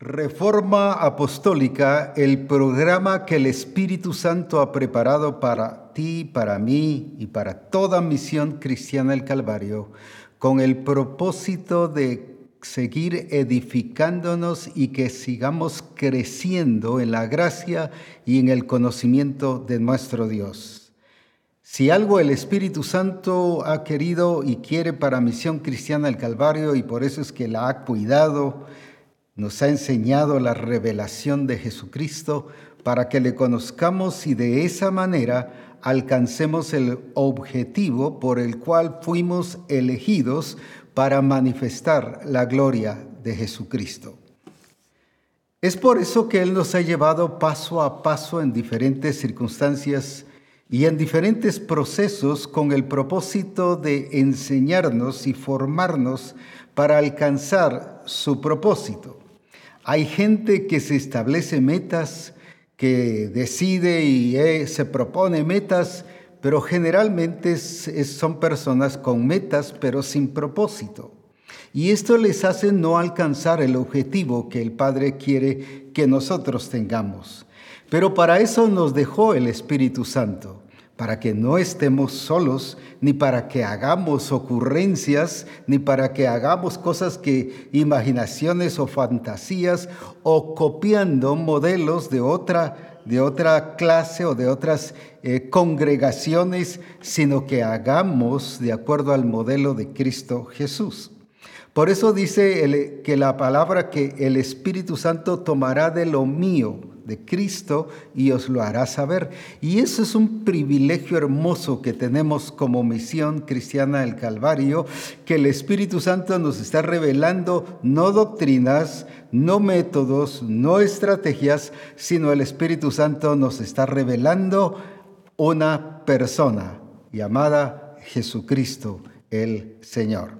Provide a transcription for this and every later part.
Reforma Apostólica, el programa que el Espíritu Santo ha preparado para ti, para mí y para toda misión cristiana del Calvario, con el propósito de seguir edificándonos y que sigamos creciendo en la gracia y en el conocimiento de nuestro Dios. Si algo el Espíritu Santo ha querido y quiere para Misión Cristiana del Calvario y por eso es que la ha cuidado, nos ha enseñado la revelación de Jesucristo para que le conozcamos y de esa manera alcancemos el objetivo por el cual fuimos elegidos para manifestar la gloria de Jesucristo. Es por eso que Él nos ha llevado paso a paso en diferentes circunstancias y en diferentes procesos con el propósito de enseñarnos y formarnos para alcanzar su propósito. Hay gente que se establece metas, que decide y eh, se propone metas, pero generalmente son personas con metas, pero sin propósito. Y esto les hace no alcanzar el objetivo que el Padre quiere que nosotros tengamos. Pero para eso nos dejó el Espíritu Santo para que no estemos solos, ni para que hagamos ocurrencias, ni para que hagamos cosas que imaginaciones o fantasías, o copiando modelos de otra, de otra clase o de otras eh, congregaciones, sino que hagamos de acuerdo al modelo de Cristo Jesús. Por eso dice que la palabra que el Espíritu Santo tomará de lo mío, de Cristo, y os lo hará saber. Y eso es un privilegio hermoso que tenemos como misión cristiana del Calvario, que el Espíritu Santo nos está revelando no doctrinas, no métodos, no estrategias, sino el Espíritu Santo nos está revelando una persona llamada Jesucristo el Señor.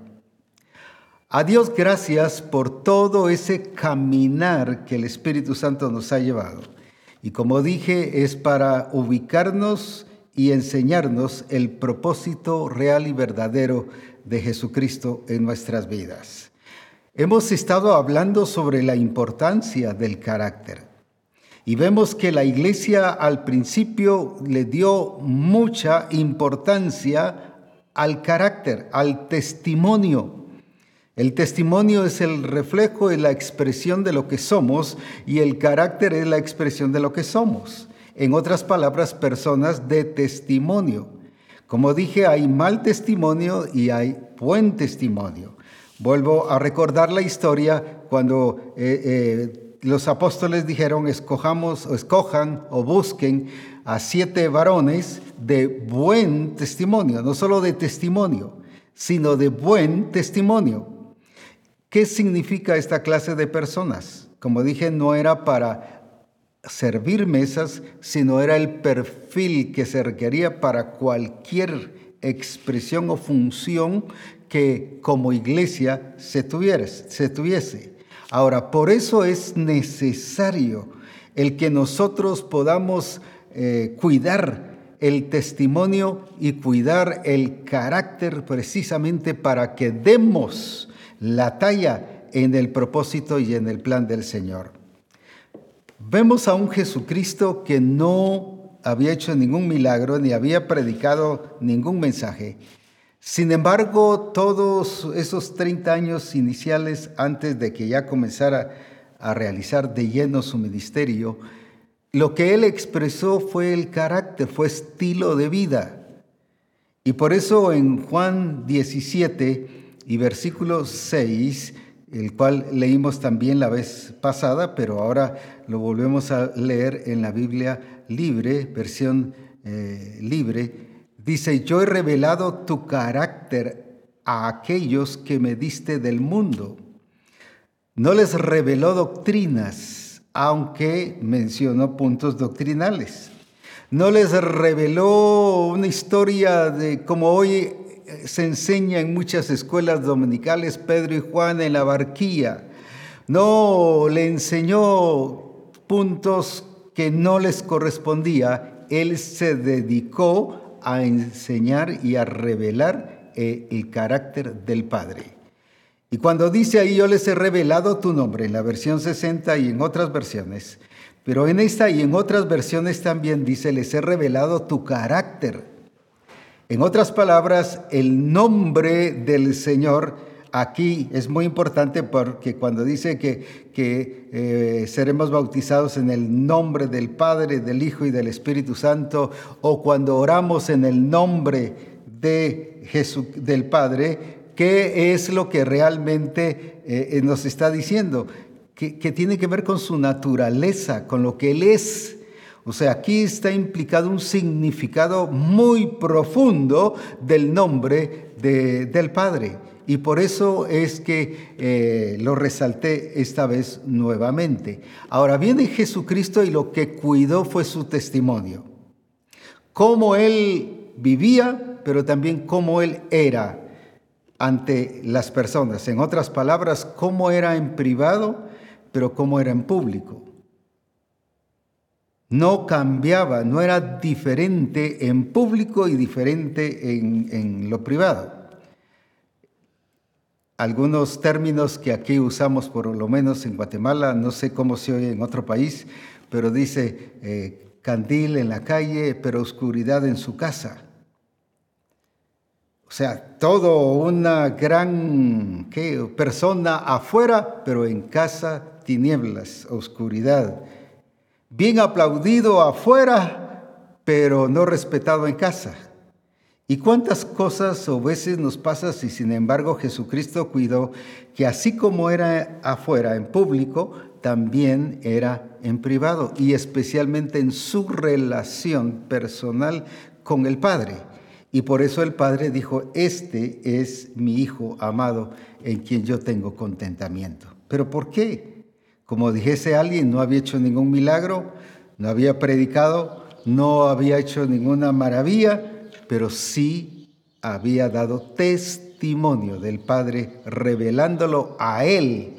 A Dios gracias por todo ese caminar que el Espíritu Santo nos ha llevado. Y como dije, es para ubicarnos y enseñarnos el propósito real y verdadero de Jesucristo en nuestras vidas. Hemos estado hablando sobre la importancia del carácter. Y vemos que la iglesia al principio le dio mucha importancia al carácter, al testimonio el testimonio es el reflejo y la expresión de lo que somos y el carácter es la expresión de lo que somos. En otras palabras, personas de testimonio. Como dije, hay mal testimonio y hay buen testimonio. Vuelvo a recordar la historia cuando eh, eh, los apóstoles dijeron, escojamos escojan o busquen a siete varones de buen testimonio, no solo de testimonio, sino de buen testimonio. ¿Qué significa esta clase de personas? Como dije, no era para servir mesas, sino era el perfil que se requería para cualquier expresión o función que como iglesia se, se tuviese. Ahora, por eso es necesario el que nosotros podamos eh, cuidar el testimonio y cuidar el carácter precisamente para que demos la talla en el propósito y en el plan del Señor. Vemos a un Jesucristo que no había hecho ningún milagro ni había predicado ningún mensaje. Sin embargo, todos esos 30 años iniciales antes de que ya comenzara a realizar de lleno su ministerio, lo que él expresó fue el carácter, fue estilo de vida. Y por eso en Juan 17, y versículo 6, el cual leímos también la vez pasada, pero ahora lo volvemos a leer en la Biblia libre, versión eh, libre, dice, yo he revelado tu carácter a aquellos que me diste del mundo. No les reveló doctrinas, aunque mencionó puntos doctrinales. No les reveló una historia de como hoy se enseña en muchas escuelas dominicales Pedro y Juan en la barquilla. No le enseñó puntos que no les correspondía. Él se dedicó a enseñar y a revelar eh, el carácter del Padre. Y cuando dice ahí, yo les he revelado tu nombre, en la versión 60 y en otras versiones, pero en esta y en otras versiones también dice, les he revelado tu carácter. En otras palabras, el nombre del Señor aquí es muy importante porque cuando dice que, que eh, seremos bautizados en el nombre del Padre, del Hijo y del Espíritu Santo, o cuando oramos en el nombre de Jesús, del Padre, ¿qué es lo que realmente eh, nos está diciendo? que, tiene que ver con su naturaleza, con lo que Él es. O sea, aquí está implicado un significado muy profundo del nombre del Padre. Y por eso es que eh, lo resalté esta vez nuevamente. Ahora viene Jesucristo y lo que cuidó fue su testimonio. Cómo Él vivía, pero también cómo Él era ante las personas. En otras palabras, cómo era en privado pero cómo era en público. No cambiaba, no era diferente en público y diferente en, lo privado. Algunos términos que aquí usamos, por lo menos en Guatemala, no sé cómo se oye en otro país, pero dice eh, candil en la calle, pero oscuridad en su casa. O sea, todo una gran ¿qué? persona afuera, pero en casa tinieblas, oscuridad. Bien aplaudido afuera, pero no respetado en casa. ¿Y cuántas cosas o veces nos pasa si sin embargo Jesucristo cuidó que así como era afuera en público, también era en privado y especialmente en su relación personal con el Padre? Y por eso el Padre dijo, este es mi Hijo amado en quien yo tengo contentamiento. ¿Pero por qué? Como dijese alguien, no había hecho ningún milagro, no había predicado, no había hecho ninguna maravilla, pero sí había dado testimonio del Padre, revelándolo a Él.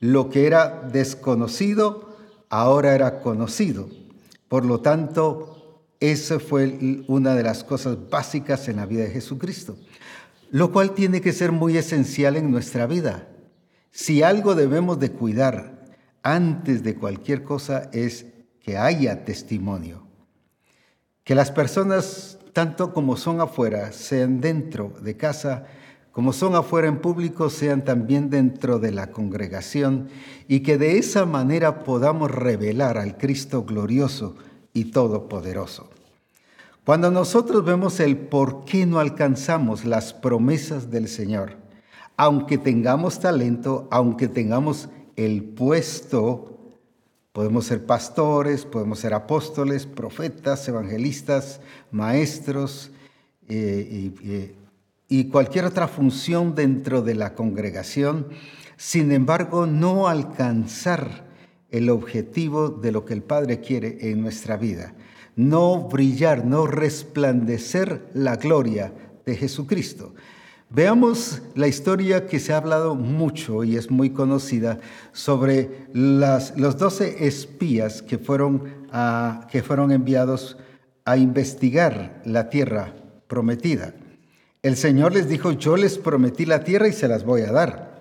Lo que era desconocido, ahora era conocido. Por lo tanto, esa fue una de las cosas básicas en la vida de Jesucristo, lo cual tiene que ser muy esencial en nuestra vida. Si algo debemos de cuidar antes de cualquier cosa es que haya testimonio. Que las personas, tanto como son afuera, sean dentro de casa, como son afuera en público, sean también dentro de la congregación y que de esa manera podamos revelar al Cristo glorioso y todopoderoso. Cuando nosotros vemos el por qué no alcanzamos las promesas del Señor, aunque tengamos talento, aunque tengamos el puesto, podemos ser pastores, podemos ser apóstoles, profetas, evangelistas, maestros eh, y, y cualquier otra función dentro de la congregación, sin embargo no alcanzar el objetivo de lo que el Padre quiere en nuestra vida. No brillar, no resplandecer la gloria de Jesucristo. Veamos la historia que se ha hablado mucho y es muy conocida sobre las, los doce espías que fueron, que fueron enviados a investigar la tierra prometida. El Señor les dijo, yo les prometí la tierra y se las voy a dar.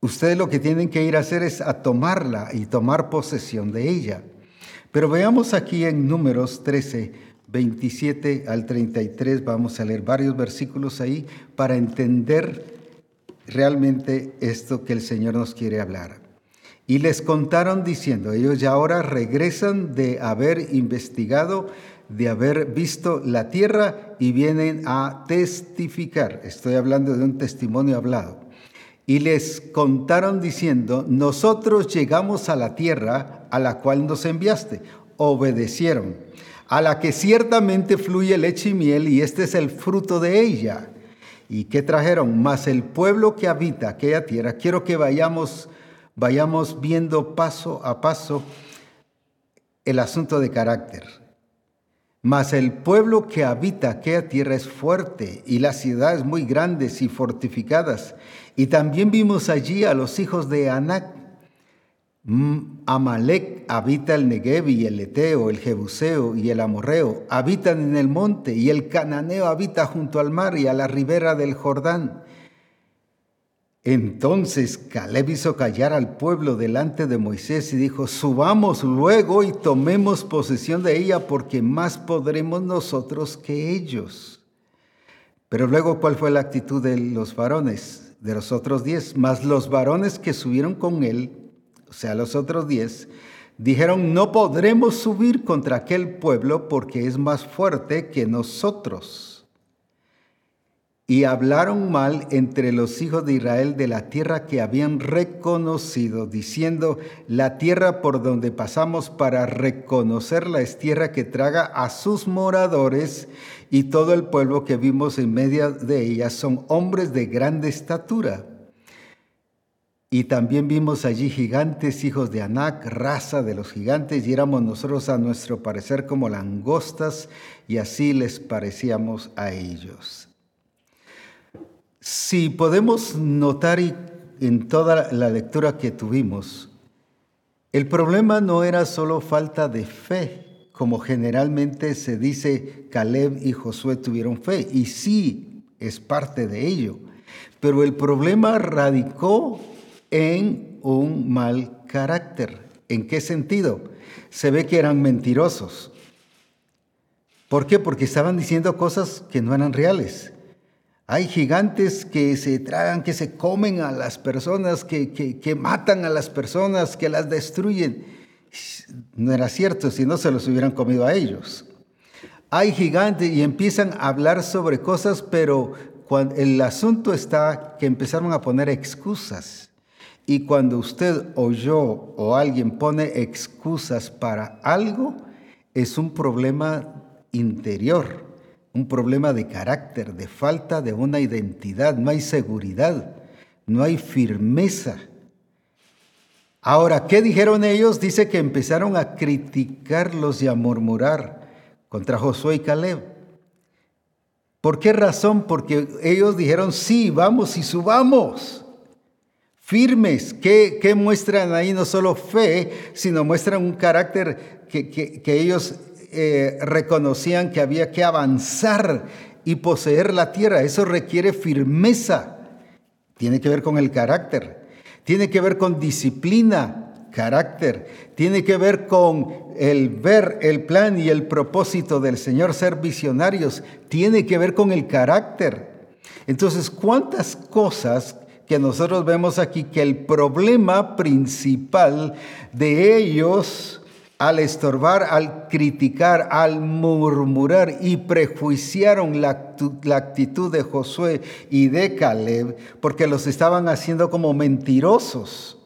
Ustedes lo que tienen que ir a hacer es a tomarla y tomar posesión de ella. Pero veamos aquí en números 13, 27 al 33, vamos a leer varios versículos ahí para entender realmente esto que el Señor nos quiere hablar. Y les contaron diciendo, ellos ya ahora regresan de haber investigado, de haber visto la tierra y vienen a testificar. Estoy hablando de un testimonio hablado y les contaron diciendo, nosotros llegamos a la tierra a la cual nos enviaste. Obedecieron, a la que ciertamente fluye leche y miel y este es el fruto de ella. ¿Y qué trajeron? Más el pueblo que habita aquella tierra. Quiero que vayamos, vayamos viendo paso a paso el asunto de carácter. Mas el pueblo que habita aquella tierra es fuerte y las ciudades muy grandes y fortificadas y también vimos allí a los hijos de Anac. Mm, Amalek habita el Negev y el Eteo, el Jebuseo y el Amorreo, habitan en el monte, y el Cananeo habita junto al mar y a la ribera del Jordán. Entonces Caleb hizo callar al pueblo delante de Moisés y dijo, subamos luego y tomemos posesión de ella porque más podremos nosotros que ellos. Pero luego, ¿cuál fue la actitud de los varones? De los otros diez. Mas los varones que subieron con él, o sea, los otros diez, dijeron, no podremos subir contra aquel pueblo porque es más fuerte que nosotros y hablaron mal entre los hijos de Israel de la tierra que habían reconocido, diciendo, la tierra por donde pasamos para reconocerla es tierra que traga a sus moradores y todo el pueblo que vimos en medio de ella son hombres de grande estatura. Y también vimos allí gigantes, hijos de Anac, raza de los gigantes, y éramos nosotros a nuestro parecer como langostas, y así les parecíamos a ellos. Si podemos notar en toda la lectura que tuvimos, el problema no era solo falta de fe, como generalmente se dice Caleb y Josué tuvieron fe, y sí es parte de ello, pero el problema radicó en un mal carácter. ¿En qué sentido? Se ve que eran mentirosos. ¿Por qué? Porque estaban diciendo cosas que no eran reales. Hay gigantes que se tragan, que se comen a las personas, que, que, matan a las personas, que las destruyen. No era cierto, si no se los hubieran comido a ellos. Hay gigantes y empiezan a hablar sobre cosas, pero el asunto está que empezaron a poner excusas. Y cuando usted o yo o alguien pone excusas para algo, es un problema interior un problema de carácter, de falta de una identidad, no hay seguridad, no hay firmeza. Ahora, ¿qué dijeron ellos? Dice que empezaron a criticarlos y a murmurar contra Josué y Caleb. ¿Por qué razón? Porque ellos dijeron, sí, vamos y subamos. Firmes, ¿qué, muestran ahí? No solo fe, sino muestran un carácter que, que ellos eh, reconocían que había que avanzar y poseer la tierra. Eso requiere firmeza. Tiene que ver con el carácter. Tiene que ver con disciplina, carácter. Tiene que ver con el ver el plan y el propósito del Señor, ser visionarios. Tiene que ver con el carácter. Entonces, ¿cuántas cosas que nosotros vemos aquí que el problema principal de ellos al estorbar, al criticar, al murmurar y prejuiciaron la, actitud de Josué y de Caleb porque los estaban haciendo como mentirosos.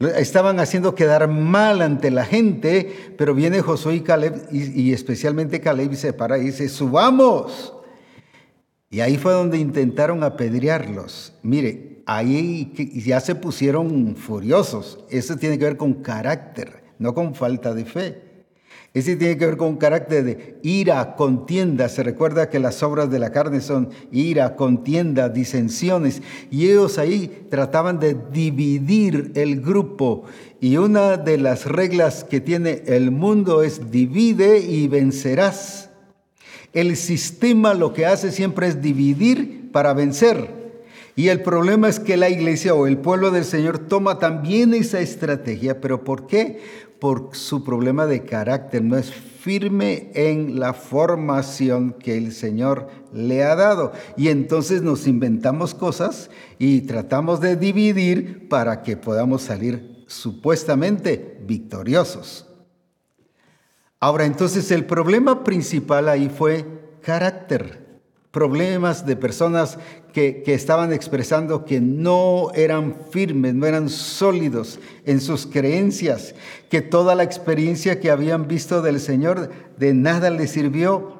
Estaban haciendo quedar mal ante la gente, pero viene Josué y Caleb, y, especialmente Caleb, y se para y dice, subamos. Y ahí fue donde intentaron apedrearlos. Mire, ahí ya se pusieron furiosos. Eso tiene que ver con carácter no con falta de fe. Ese tiene que ver con carácter de ira, contienda. Se recuerda que las obras de la carne son ira, contienda, disensiones. Y ellos ahí trataban de dividir el grupo. Y una de las reglas que tiene el mundo es divide y vencerás. El sistema lo que hace siempre es dividir para vencer. Y el problema es que la iglesia o el pueblo del Señor toma también esa estrategia. ¿Pero por qué? por su problema de carácter, no es firme en la formación que el Señor le ha dado. Y entonces nos inventamos cosas y tratamos de dividir para que podamos salir supuestamente victoriosos. Ahora, entonces el problema principal ahí fue carácter problemas de personas que, estaban expresando que no eran firmes, no eran sólidos en sus creencias, que toda la experiencia que habían visto del Señor de nada les sirvió.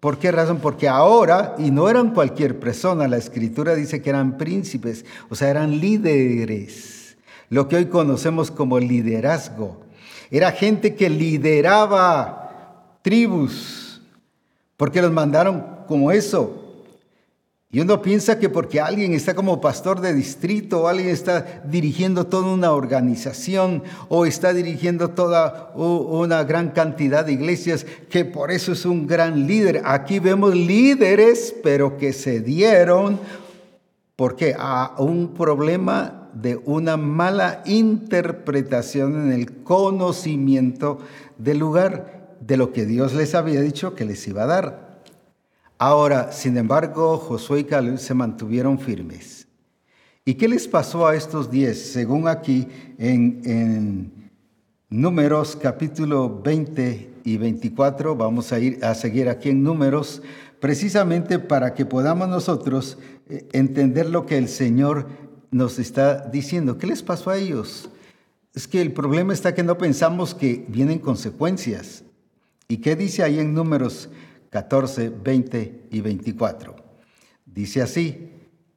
¿Por qué razón? Porque ahora, y no eran cualquier persona, la escritura dice que eran príncipes, o sea, eran líderes, lo que hoy conocemos como liderazgo. Era gente que lideraba tribus, porque los mandaron como eso. Y uno piensa que porque alguien está como pastor de distrito o alguien está dirigiendo toda una organización o está dirigiendo toda una gran cantidad de iglesias, que por eso es un gran líder. Aquí vemos líderes, pero que se dieron ¿Por qué? A un problema de una mala interpretación en el conocimiento del lugar de lo que Dios les había dicho que les iba a dar. Ahora, sin embargo, Josué y Caleb se mantuvieron firmes. ¿Y qué les pasó a estos diez? Según aquí en, Números capítulo 20 y 24, vamos a ir a seguir aquí en Números, precisamente para que podamos nosotros eh, entender lo que el Señor nos está diciendo. ¿Qué les pasó a ellos? Es que el problema está que no pensamos que vienen consecuencias. ¿Y qué dice ahí en números 14, 20 y 24? Dice así,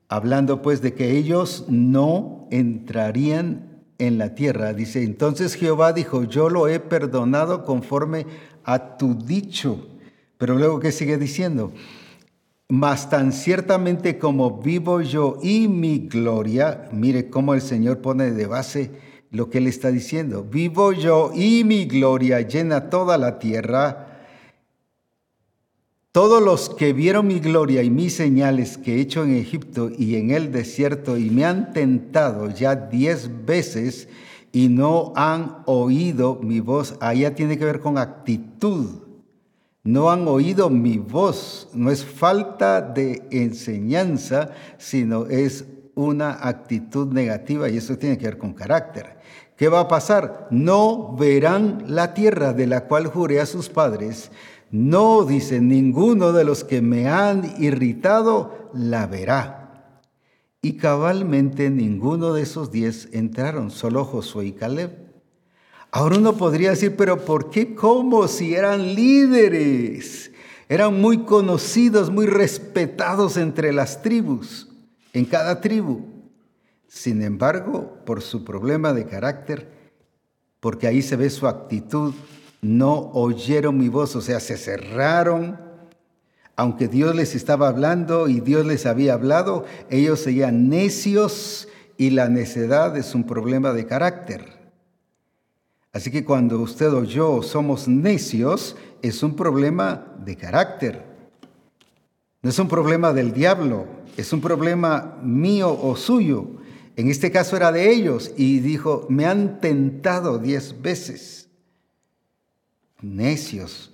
hablando pues de que ellos no entrarían en la tierra. Dice, entonces Jehová dijo, yo lo he perdonado conforme a tu dicho. Pero luego, ¿qué sigue diciendo? Mas tan ciertamente como vivo yo y mi gloria, mire cómo el Señor pone de base lo que él está diciendo. Vivo yo y mi gloria llena toda la tierra. Todos los que vieron mi gloria y mis señales que he hecho en Egipto y en el desierto y me han tentado ya diez veces y no han oído mi voz, allá tiene que ver con actitud no han oído mi voz. No es falta de enseñanza, sino es una actitud negativa y eso tiene que ver con carácter. ¿Qué va a pasar? No verán la tierra de la cual juré a sus padres. No, dice, ninguno de los que me han irritado la verá. Y cabalmente ninguno de esos diez entraron, solo Josué y Caleb. Ahora uno podría decir, pero ¿por qué como si eran líderes? Eran muy conocidos, muy respetados entre las tribus, en cada tribu. Sin embargo, por su problema de carácter, porque ahí se ve su actitud, no oyeron mi voz, o sea, se cerraron. Aunque Dios les estaba hablando y Dios les había hablado, ellos seguían necios y la necedad es un problema de carácter. Así que cuando usted o yo somos necios, es un problema de carácter. No es un problema del diablo, es un problema mío o suyo. En este caso era de ellos y dijo, me han tentado diez veces. Necios.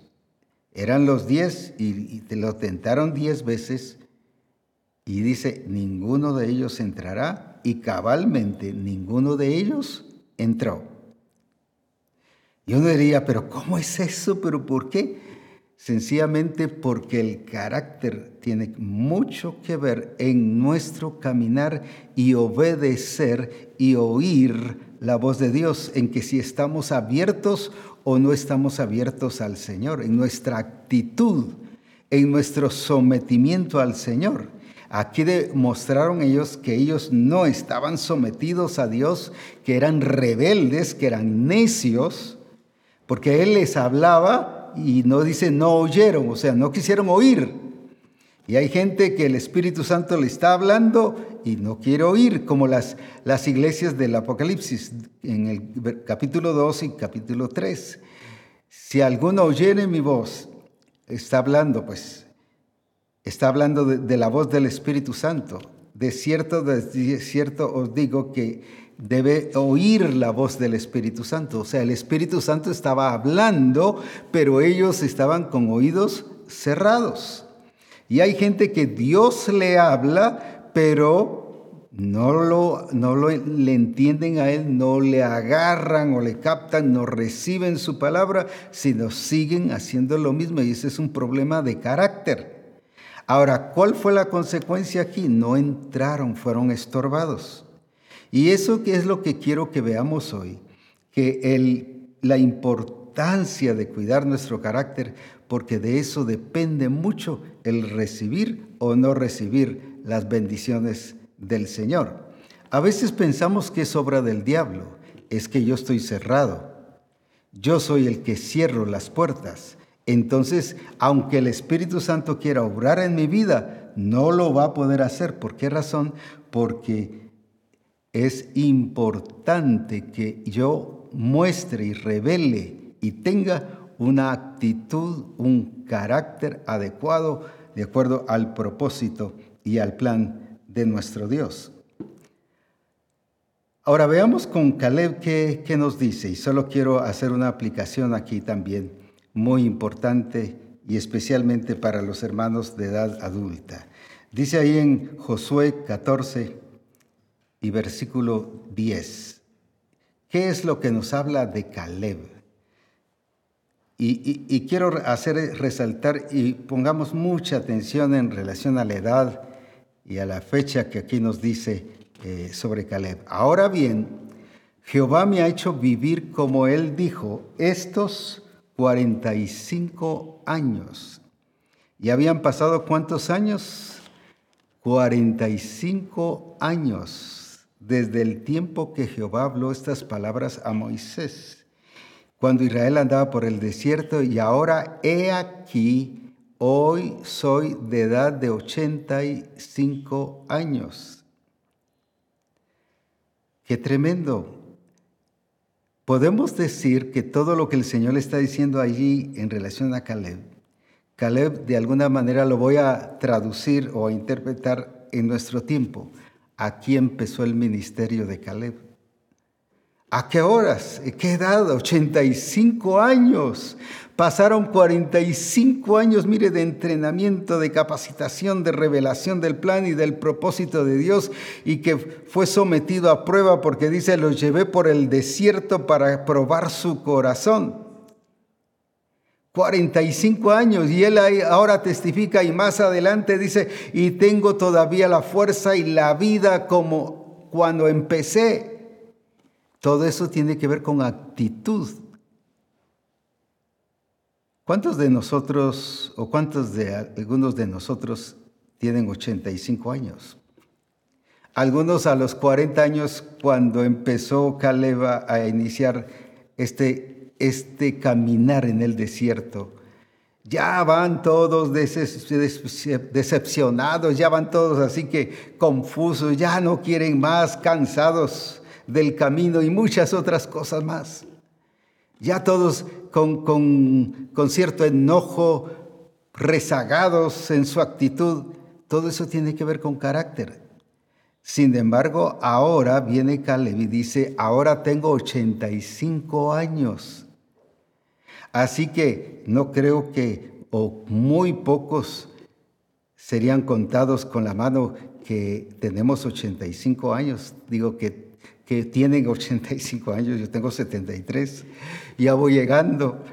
Eran los diez y, te lo tentaron diez veces. Y dice, ninguno de ellos entrará. Y cabalmente ninguno de ellos entró. Y uno diría, pero ¿cómo es eso? ¿Pero por qué? Sencillamente porque el carácter tiene mucho que ver en nuestro caminar y obedecer y oír la voz de Dios, en que si estamos abiertos o no estamos abiertos al Señor, en nuestra actitud, en nuestro sometimiento al Señor. Aquí demostraron ellos que ellos no estaban sometidos a Dios, que eran rebeldes, que eran necios, porque Él les hablaba y no dice no oyeron, o sea, no quisieron oír. Y hay gente que el Espíritu Santo le está hablando y no quiere oír, como las, las iglesias del Apocalipsis en el capítulo 2 y capítulo 3. Si alguno oyere mi voz, está hablando, pues, está hablando de, de la voz del Espíritu Santo. De cierto, de cierto os digo que debe oír la voz del Espíritu Santo. O sea, el Espíritu Santo estaba hablando, pero ellos estaban con oídos cerrados. Y hay gente que Dios le habla, pero no lo, no lo le entienden a él, no le agarran o le captan, no reciben su palabra, sino siguen haciendo lo mismo. Y ese es un problema de carácter. Ahora, ¿cuál fue la consecuencia aquí? No entraron, fueron estorbados. Y eso que es lo que quiero que veamos hoy, que el, la importancia de cuidar nuestro carácter, porque de eso depende mucho el recibir o no recibir las bendiciones del Señor. A veces pensamos que es obra del diablo, es que yo estoy cerrado, yo soy el que cierro las puertas. Entonces, aunque el Espíritu Santo quiera obrar en mi vida, no lo va a poder hacer. ¿Por qué razón? Porque es importante que yo muestre y revele y tenga una actitud, un carácter adecuado de acuerdo al propósito y al plan de nuestro Dios. Ahora veamos con Caleb qué, nos dice, y solo quiero hacer una aplicación aquí también, muy importante y especialmente para los hermanos de edad adulta. Dice ahí en Josué 14 y versículo 10, ¿qué es lo que nos habla de Caleb? Y, quiero hacer resaltar y pongamos mucha atención en relación a la edad y a la fecha que aquí nos dice eh, sobre Caleb. Ahora bien, Jehová me ha hecho vivir como él dijo, estos 45 años. ¿Y habían pasado cuántos años? 45 años desde el tiempo que Jehová habló estas palabras a Moisés, cuando Israel andaba por el desierto, y ahora he aquí, hoy soy de edad de 85 años. Qué tremendo. Podemos decir que todo lo que el Señor le está diciendo allí en relación a Caleb, Caleb de alguna manera lo voy a traducir o a interpretar en nuestro tiempo. Aquí empezó el ministerio de Caleb. ¿A qué horas? ¿A qué edad? 85 años. Pasaron 45 años, mire, de entrenamiento, de capacitación, de revelación del plan y del propósito de Dios y que fue sometido a prueba porque dice, los llevé por el desierto para probar su corazón. 45 años y él ahora testifica y más adelante dice, y tengo todavía la fuerza y la vida como cuando empecé. Todo eso tiene que ver con actitud ¿Cuántos de nosotros o cuántos de algunos de nosotros tienen 85 años? Algunos a los 40 años cuando empezó Caleb a iniciar este, este caminar en el desierto. Ya van todos decepcionados, ya van todos así que confusos, ya no quieren más, cansados del camino y muchas otras cosas más. Ya todos con, cierto enojo, rezagados en su actitud. Todo eso tiene que ver con carácter. Sin embargo, ahora viene Caleb y dice, ahora tengo 85 años. Así que no creo que, o muy pocos serían contados con la mano que tenemos 85 años. Digo que, que tienen 85 años, yo tengo 73 ya voy llegando.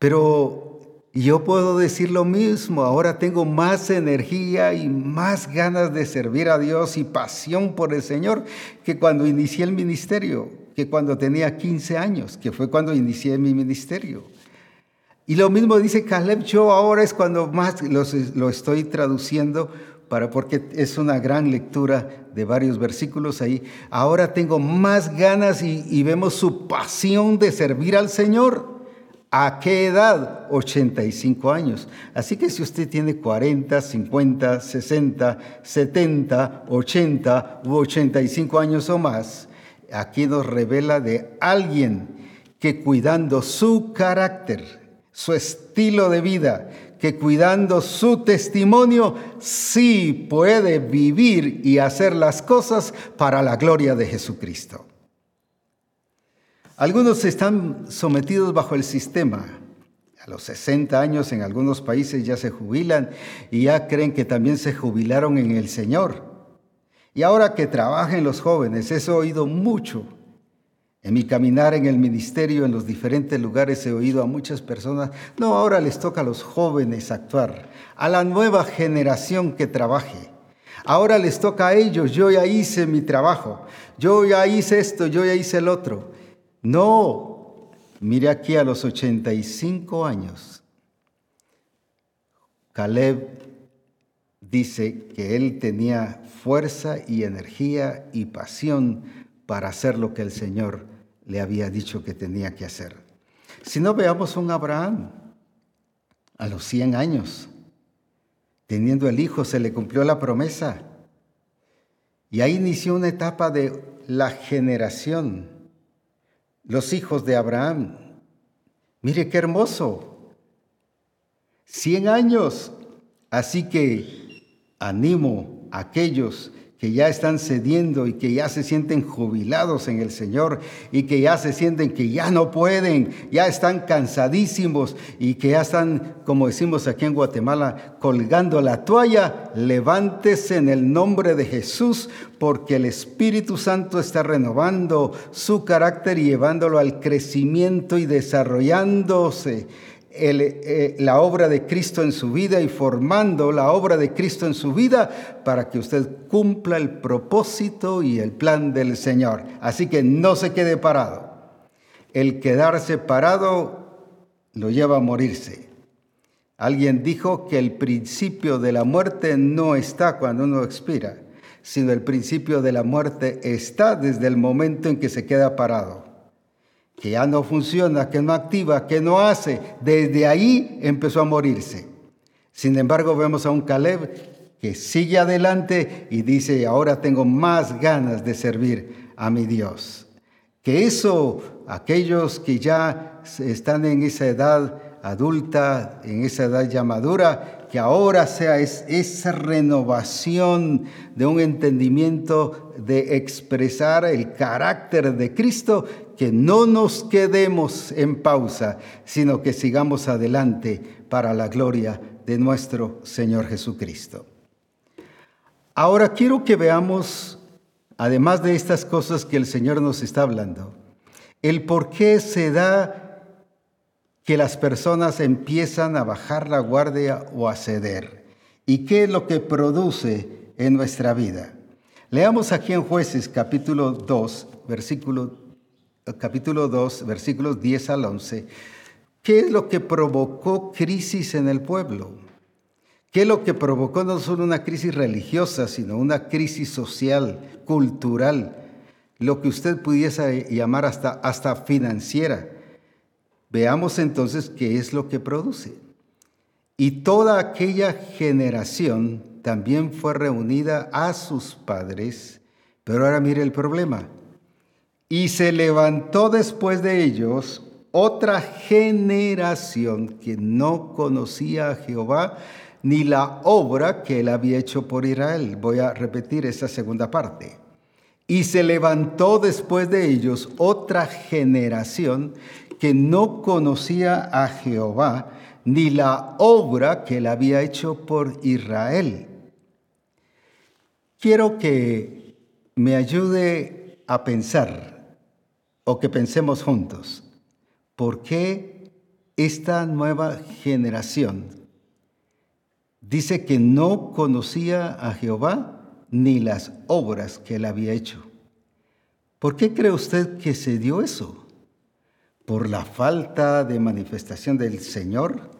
Pero yo puedo decir lo mismo, ahora tengo más energía y más ganas de servir a Dios y pasión por el Señor que cuando inicié el ministerio, que cuando tenía 15 años, que fue cuando inicié mi ministerio. Y lo mismo dice Caleb, yo ahora es cuando más lo estoy traduciendo para, porque es una gran lectura de varios versículos ahí. Ahora tengo más ganas y, y vemos su pasión de servir al Señor. ¿A qué edad? 85 años. Así que si usted tiene 40, 50, 60, 70, 80 u 85 años o más, aquí nos revela de alguien que cuidando su carácter, su estilo de vida, que cuidando su testimonio sí puede vivir y hacer las cosas para la gloria de Jesucristo. Algunos están sometidos bajo el sistema. A los 60 años en algunos países ya se jubilan y ya creen que también se jubilaron en el Señor. Y ahora que trabajen los jóvenes, eso he oído mucho en mi caminar en el ministerio, en los diferentes lugares, he oído a muchas personas, no, ahora les toca a los jóvenes actuar, a la nueva generación que trabaje. Ahora les toca a ellos, yo ya hice mi trabajo, yo ya hice esto, yo ya hice el otro. No, mire aquí a los 85 años, Caleb dice que él tenía fuerza y energía y pasión para hacer lo que el Señor le había dicho que tenía que hacer. Si no veamos un Abraham a los 100 años, teniendo el hijo, se le cumplió la promesa. Y ahí inició una etapa de la generación, los hijos de Abraham. Mire qué hermoso. 100 años. Así que animo aquellos que ya están cediendo y que ya se sienten jubilados en el Señor y que ya se sienten que ya no pueden, ya están cansadísimos y que ya están, como decimos aquí en Guatemala, colgando la toalla, levántese en el nombre de Jesús porque el Espíritu Santo está renovando su carácter y llevándolo al crecimiento y desarrollándose eh, la obra de Cristo en su vida y formando la obra de Cristo en su vida para que usted cumpla el propósito y el plan del Señor. Así que no se quede parado. El quedarse parado lo lleva a morirse. Alguien dijo que el principio de la muerte no está cuando uno expira, sino el principio de la muerte está desde el momento en que se queda parado que ya no funciona, que no activa, que no hace, desde ahí empezó a morirse. Sin embargo, vemos a un Caleb que sigue adelante y dice, ahora tengo más ganas de servir a mi Dios. Que eso, aquellos que ya están en esa edad adulta, en esa edad ya madura, que ahora sea esa renovación de un entendimiento de expresar el carácter de Cristo que no nos quedemos en pausa, sino que sigamos adelante para la gloria de nuestro Señor Jesucristo. Ahora quiero que veamos, además de estas cosas que el Señor nos está hablando, el por qué se da que las personas empiezan a bajar la guardia o a ceder y qué es lo que produce en nuestra vida. Leamos aquí en jueces capítulo 2, versículo capítulo 2, versículos 10 al 11, ¿qué es lo que provocó crisis en el pueblo? ¿Qué es lo que provocó no solo una crisis religiosa, sino una crisis social, cultural, lo que usted pudiese llamar hasta, hasta financiera? Veamos entonces qué es lo que produce. Y toda aquella generación también fue reunida a sus padres, pero ahora mire el problema. Y se levantó después de ellos otra generación que no conocía a Jehová ni la obra que él había hecho por Israel. Voy a repetir esa segunda parte. Y se levantó después de ellos otra generación que no conocía a Jehová ni la obra que él había hecho por Israel. Quiero que me ayude a pensar o que pensemos juntos, ¿por qué esta nueva generación dice que no conocía a Jehová ni las obras que él había hecho? ¿Por qué cree usted que se dio eso? ¿Por la falta de manifestación del Señor?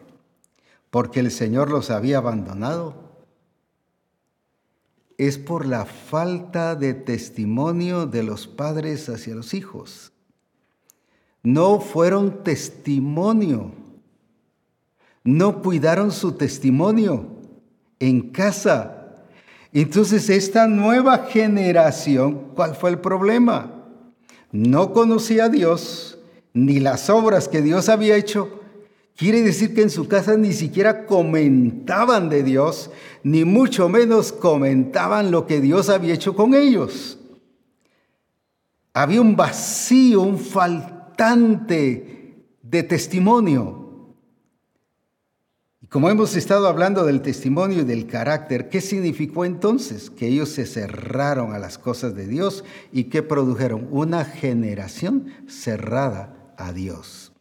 ¿Porque el Señor los había abandonado? es por la falta de testimonio de los padres hacia los hijos no fueron testimonio, no cuidaron su testimonio en casa. Entonces esta nueva generación, ¿cuál fue el problema? No conocía a Dios ni las obras que Dios había hecho. Quiere decir que en su casa ni siquiera comentaban de Dios, ni mucho menos comentaban lo que Dios había hecho con ellos. Había un vacío, un faltante de testimonio. Y como hemos estado hablando del testimonio y del carácter, ¿qué significó entonces? Que ellos se cerraron a las cosas de Dios y que produjeron una generación cerrada a Dios.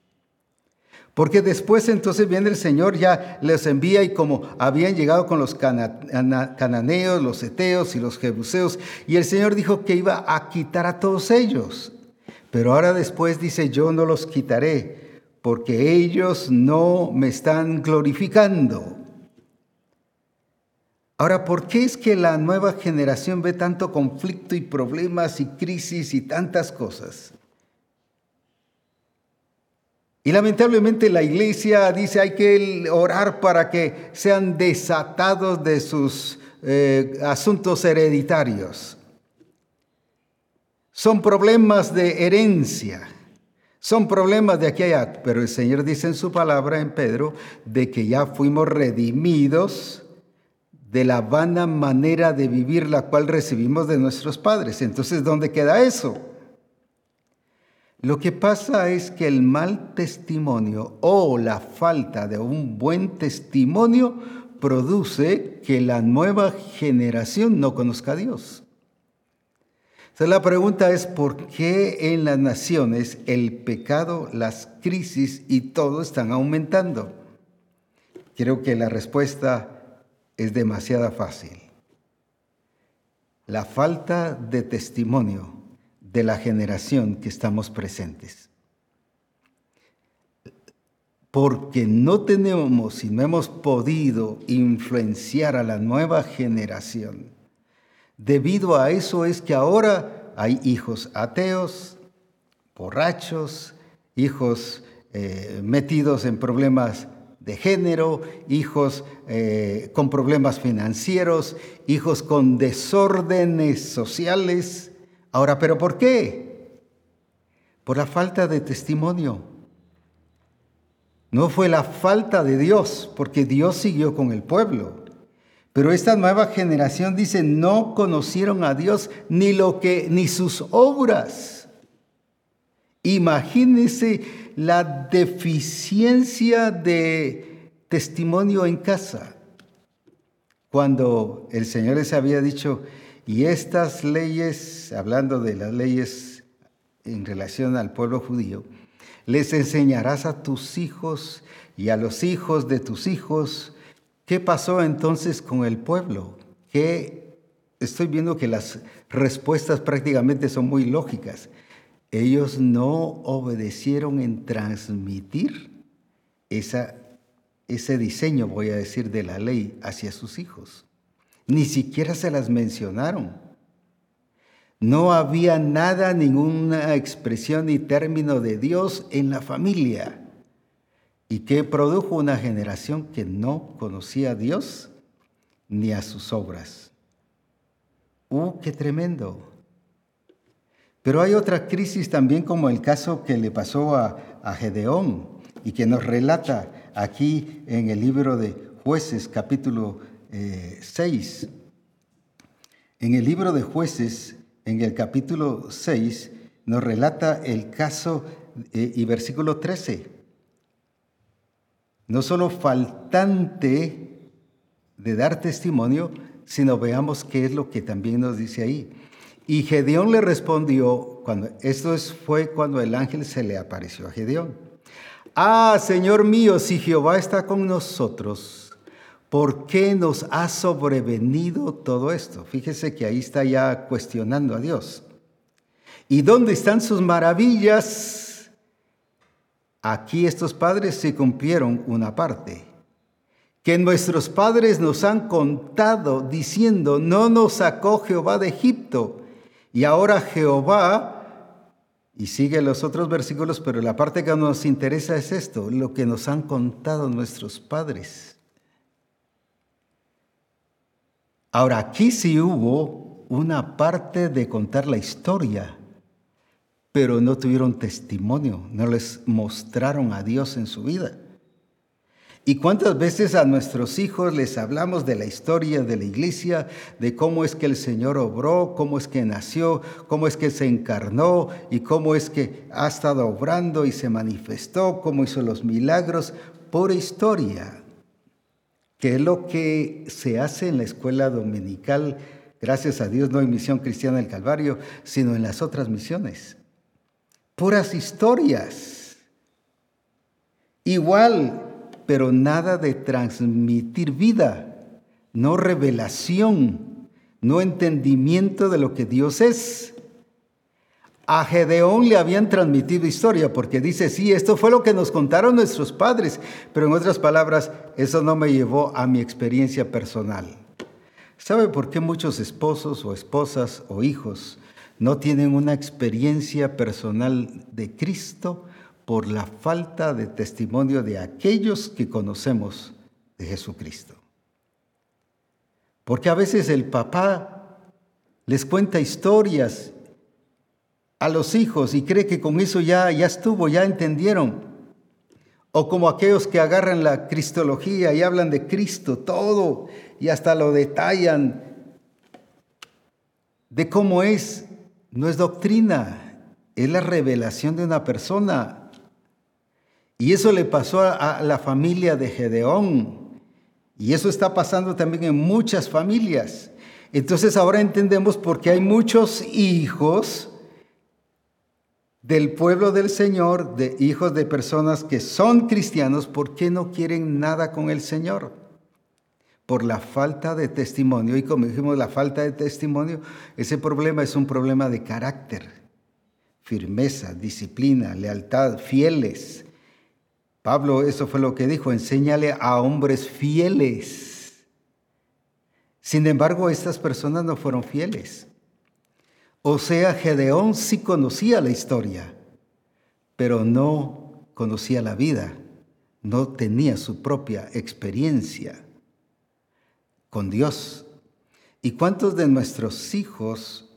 Porque después entonces viene el Señor, ya les envía y como habían llegado con los cananeos, los eteos y los jebuseos, y el Señor dijo que iba a quitar a todos ellos. Pero ahora después dice, yo no los quitaré, porque ellos no me están glorificando. Ahora, ¿por qué es que la nueva generación ve tanto conflicto y problemas y crisis y tantas cosas? Y lamentablemente la iglesia dice hay que orar para que sean desatados de sus eh, asuntos hereditarios. Son problemas de herencia, son problemas de aquí allá, pero el Señor dice en su palabra en Pedro de que ya fuimos redimidos de la vana manera de vivir la cual recibimos de nuestros padres. Entonces, ¿dónde queda eso? Lo que pasa es que el mal testimonio o la falta de un buen testimonio produce que la nueva generación no conozca a Dios. Entonces la pregunta es, ¿por qué en las naciones el pecado, las crisis y todo están aumentando? Creo que la respuesta es demasiado fácil. La falta de testimonio de la generación que estamos presentes. Porque no tenemos y no hemos podido influenciar a la nueva generación. Debido a eso es que ahora hay hijos ateos, borrachos, hijos eh, metidos en problemas de género, hijos eh, con problemas financieros, hijos con desórdenes sociales, Ahora, ¿pero por qué? Por la falta de testimonio. No fue la falta de Dios, porque Dios siguió con el pueblo. Pero esta nueva generación dice, no conocieron a Dios ni lo que ni sus obras. Imagínense la deficiencia de testimonio en casa. Cuando el Señor les había dicho, y estas leyes, hablando de las leyes en relación al pueblo judío, les enseñarás a tus hijos y a los hijos de tus hijos. ¿Qué pasó entonces con el pueblo? Que estoy viendo que las respuestas prácticamente son muy lógicas. Ellos no obedecieron en transmitir ese diseño, voy a decir, de la ley hacia sus hijos. Ni siquiera se las mencionaron. No había nada, ninguna expresión ni término de Dios en la familia. Y que produjo una generación que no conocía a Dios ni a sus obras. ¡Uh, qué tremendo! Pero hay otra crisis también como el caso que le pasó a, a Gedeón y que nos relata aquí en el libro de jueces capítulo 6. Eh, en el libro de jueces, en el capítulo 6, nos relata el caso eh, y versículo 13. No solo faltante de dar testimonio, sino veamos qué es lo que también nos dice ahí. Y Gedeón le respondió, cuando, esto fue cuando el ángel se le apareció a Gedeón. Ah, Señor mío, si Jehová está con nosotros, ¿Por qué nos ha sobrevenido todo esto? Fíjese que ahí está ya cuestionando a Dios. ¿Y dónde están sus maravillas? Aquí estos padres se cumplieron una parte. Que nuestros padres nos han contado diciendo, no nos sacó Jehová de Egipto. Y ahora Jehová, y sigue los otros versículos, pero la parte que nos interesa es esto, lo que nos han contado nuestros padres. Ahora, aquí sí hubo una parte de contar la historia, pero no tuvieron testimonio, no les mostraron a Dios en su vida. ¿Y cuántas veces a nuestros hijos les hablamos de la historia de la iglesia, de cómo es que el Señor obró, cómo es que nació, cómo es que se encarnó y cómo es que ha estado obrando y se manifestó, cómo hizo los milagros? Por historia que es lo que se hace en la escuela dominical, gracias a Dios, no en Misión Cristiana del Calvario, sino en las otras misiones. Puras historias. Igual, pero nada de transmitir vida, no revelación, no entendimiento de lo que Dios es. A Gedeón le habían transmitido historia porque dice, sí, esto fue lo que nos contaron nuestros padres, pero en otras palabras, eso no me llevó a mi experiencia personal. ¿Sabe por qué muchos esposos o esposas o hijos no tienen una experiencia personal de Cristo por la falta de testimonio de aquellos que conocemos de Jesucristo? Porque a veces el papá les cuenta historias a los hijos y cree que con eso ya, ya estuvo, ya entendieron. O como aquellos que agarran la cristología y hablan de Cristo, todo, y hasta lo detallan de cómo es. No es doctrina, es la revelación de una persona. Y eso le pasó a, la familia de Gedeón. Y eso está pasando también en muchas familias. Entonces ahora entendemos por qué hay muchos hijos del pueblo del Señor, de hijos de personas que son cristianos, ¿por qué no quieren nada con el Señor? Por la falta de testimonio. Y como dijimos, la falta de testimonio, ese problema es un problema de carácter, firmeza, disciplina, lealtad, fieles. Pablo, eso fue lo que dijo, enséñale a hombres fieles. Sin embargo, estas personas no fueron fieles. O sea, Gedeón sí conocía la historia, pero no conocía la vida, no tenía su propia experiencia con Dios. ¿Y cuántos de nuestros hijos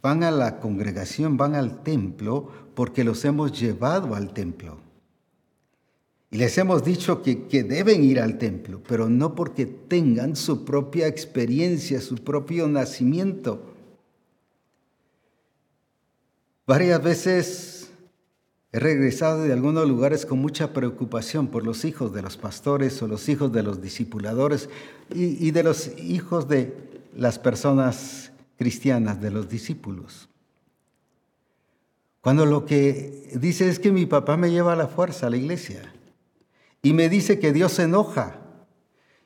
van a la congregación, van al templo, porque los hemos llevado al templo? Y les hemos dicho que, que, deben ir al templo, pero no porque tengan su propia experiencia, su propio nacimiento. Varias veces he regresado de algunos lugares con mucha preocupación por los hijos de los pastores o los hijos de los discipuladores y, de los hijos de las personas cristianas, de los discípulos. Cuando lo que dice es que mi papá me lleva a la fuerza a la iglesia y me dice que Dios se enoja.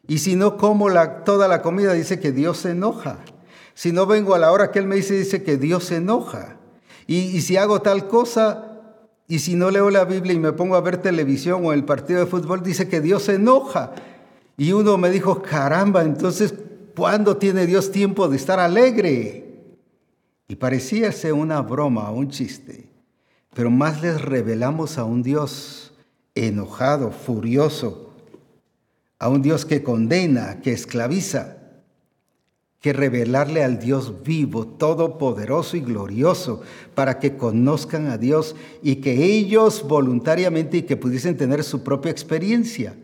Y si no como la, toda la comida, dice que Dios se enoja. Si no vengo a la hora que Él me dice, dice que Dios se enoja. Y, si hago tal cosa, y si no leo la Biblia y me pongo a ver televisión o el partido de fútbol, dice que Dios se enoja. Y uno me dijo, caramba, entonces, ¿cuándo tiene Dios tiempo de estar alegre? Y parecía ser una broma, un chiste. Pero más les revelamos a un Dios enojado, furioso, a un Dios que condena, que esclaviza que revelarle al Dios vivo, todopoderoso y glorioso, para que conozcan a Dios y que ellos voluntariamente y que pudiesen tener su propia experiencia.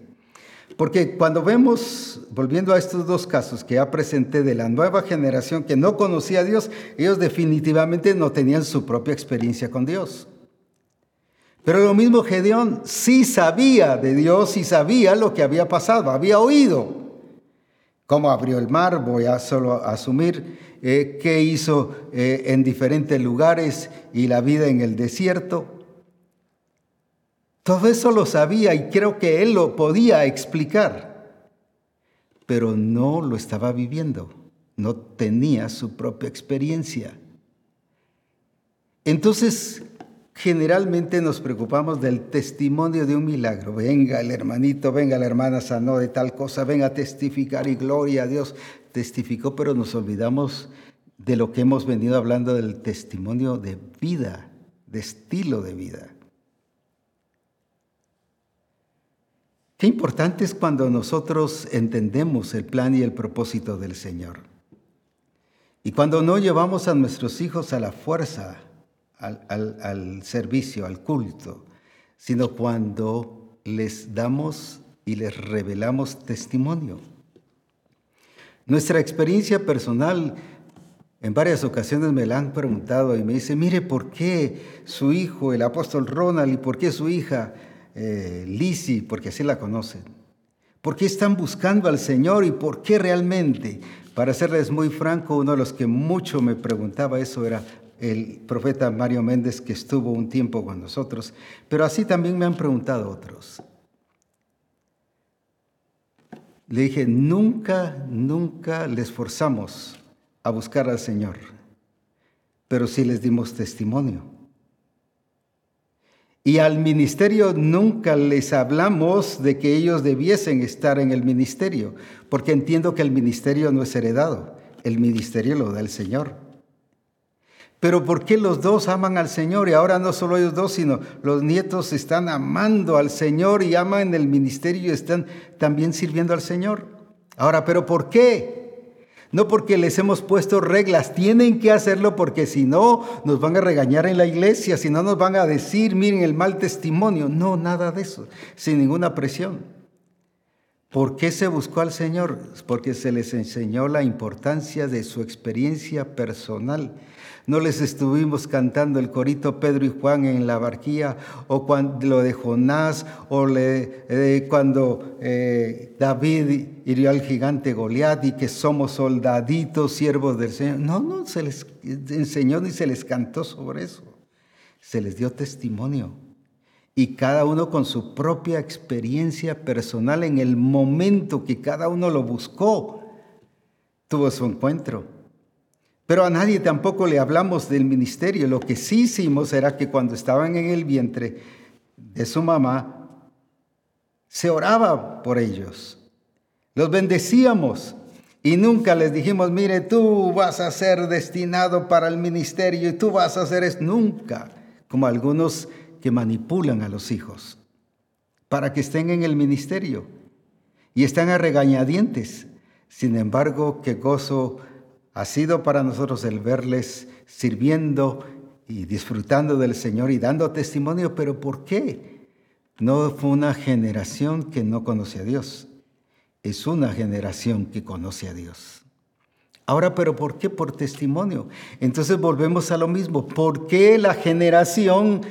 Porque cuando vemos, volviendo a estos dos casos que ya presenté de la nueva generación que no conocía a Dios, ellos definitivamente no tenían su propia experiencia con Dios. Pero lo mismo Gedeón sí sabía de Dios y sabía lo que había pasado, había oído cómo abrió el mar, voy a solo asumir eh, qué hizo eh, en diferentes lugares y la vida en el desierto. Todo eso lo sabía y creo que él lo podía explicar, pero no lo estaba viviendo, no tenía su propia experiencia. Entonces, generalmente nos preocupamos del testimonio de un milagro. Venga el hermanito, venga la hermana sanó de tal cosa, venga a testificar y gloria a Dios. Testificó, pero nos olvidamos de lo que hemos venido hablando del testimonio de vida, de estilo de vida. Qué importante es cuando nosotros entendemos el plan y el propósito del Señor. Y cuando no llevamos a nuestros hijos a la fuerza, al, servicio, al culto, sino cuando les damos y les revelamos testimonio. Nuestra experiencia personal, en varias ocasiones me la han preguntado y me dice, mire, ¿por qué su hijo, el apóstol Ronald, y por qué su hija, eh, Lizzie, porque así la conocen? ¿Por qué están buscando al Señor y por qué realmente? Para serles muy franco, uno de los que mucho me preguntaba eso era, el profeta Mario Méndez que estuvo un tiempo con nosotros, pero así también me han preguntado otros. Le dije, nunca, nunca les forzamos a buscar al Señor, pero sí les dimos testimonio. Y al ministerio nunca les hablamos de que ellos debiesen estar en el ministerio, porque entiendo que el ministerio no es heredado, el ministerio lo da el Señor. Pero ¿por qué los dos aman al Señor? Y ahora no solo ellos dos, sino los nietos están amando al Señor y aman el ministerio y están también sirviendo al Señor. Ahora, ¿pero por qué? No porque les hemos puesto reglas, tienen que hacerlo porque si no nos van a regañar en la iglesia, si no nos van a decir, miren el mal testimonio. No, nada de eso, sin ninguna presión. ¿Por qué se buscó al Señor? Porque se les enseñó la importancia de su experiencia personal. No les estuvimos cantando el corito Pedro y Juan en la barquilla, o cuando lo de Jonás, o eh, cuando eh, David hirió al gigante Goliat y que somos soldaditos, siervos del Señor. No, no se les enseñó ni se les cantó sobre eso. Se les dio testimonio y cada uno con su propia experiencia personal en el momento que cada uno lo buscó, tuvo su encuentro. Pero a nadie tampoco le hablamos del ministerio. Lo que sí hicimos era que cuando estaban en el vientre de su mamá, se oraba por ellos. Los bendecíamos y nunca les dijimos, mire, tú vas a ser destinado para el ministerio y tú vas a hacer eso. Nunca, como algunos que manipulan a los hijos para que estén en el ministerio y están a regañadientes. Sin embargo, qué gozo ha sido para nosotros el verles sirviendo y disfrutando del Señor y dando testimonio, pero ¿por qué? No fue una generación que no conoce a Dios, es una generación que conoce a Dios. Ahora, pero ¿por qué? Por testimonio. Entonces volvemos a lo mismo. ¿Por qué la generación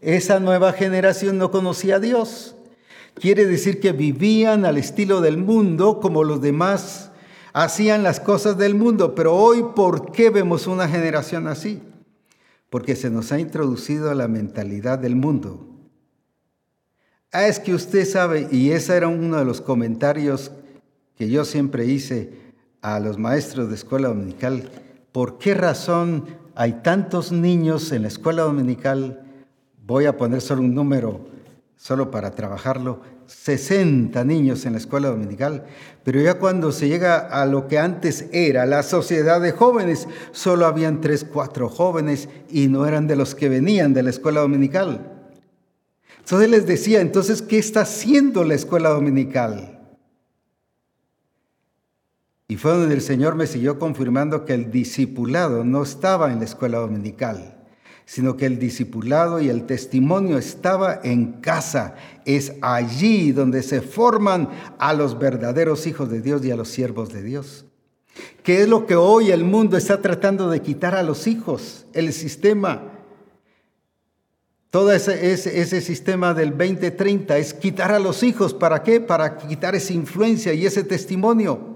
esa nueva generación no conocía a Dios. Quiere decir que vivían al estilo del mundo como los demás hacían las cosas del mundo. Pero hoy, ¿por qué vemos una generación así? Porque se nos ha introducido la mentalidad del mundo. Ah, es que usted sabe, y ese era uno de los comentarios que yo siempre hice a los maestros de escuela dominical, ¿por qué razón hay tantos niños en la escuela dominical voy a poner solo un número, solo para trabajarlo, 60 niños en la escuela dominical, pero ya cuando se llega a lo que antes era la sociedad de jóvenes, solo habían 3, 4 jóvenes y no eran de los que venían de la escuela dominical. Entonces les decía, entonces, ¿qué está haciendo la escuela dominical? Y fue donde el Señor me siguió confirmando que el discipulado no estaba en la escuela dominical sino que el discipulado y el testimonio estaba en casa. Es allí donde se forman a los verdaderos hijos de Dios y a los siervos de Dios. ¿Qué es lo que hoy el mundo está tratando de quitar a los hijos? El sistema. Todo ese, ese, ese sistema del 2030 es quitar a los hijos. ¿Para qué? Para quitar esa influencia y ese testimonio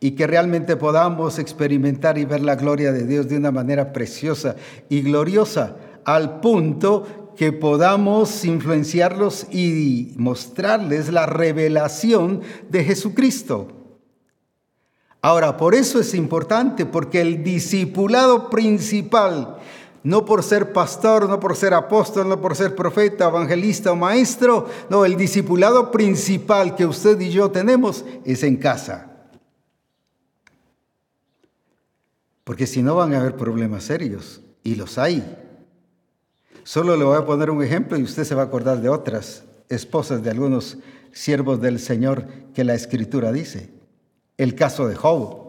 y que realmente podamos experimentar y ver la gloria de Dios de una manera preciosa y gloriosa, al punto que podamos influenciarlos y mostrarles la revelación de Jesucristo. Ahora, por eso es importante, porque el discipulado principal, no por ser pastor, no por ser apóstol, no por ser profeta, evangelista o maestro, no, el discipulado principal que usted y yo tenemos es en casa. Porque si no van a haber problemas serios, y los hay. Solo le voy a poner un ejemplo y usted se va a acordar de otras esposas de algunos siervos del Señor que la Escritura dice. El caso de Job.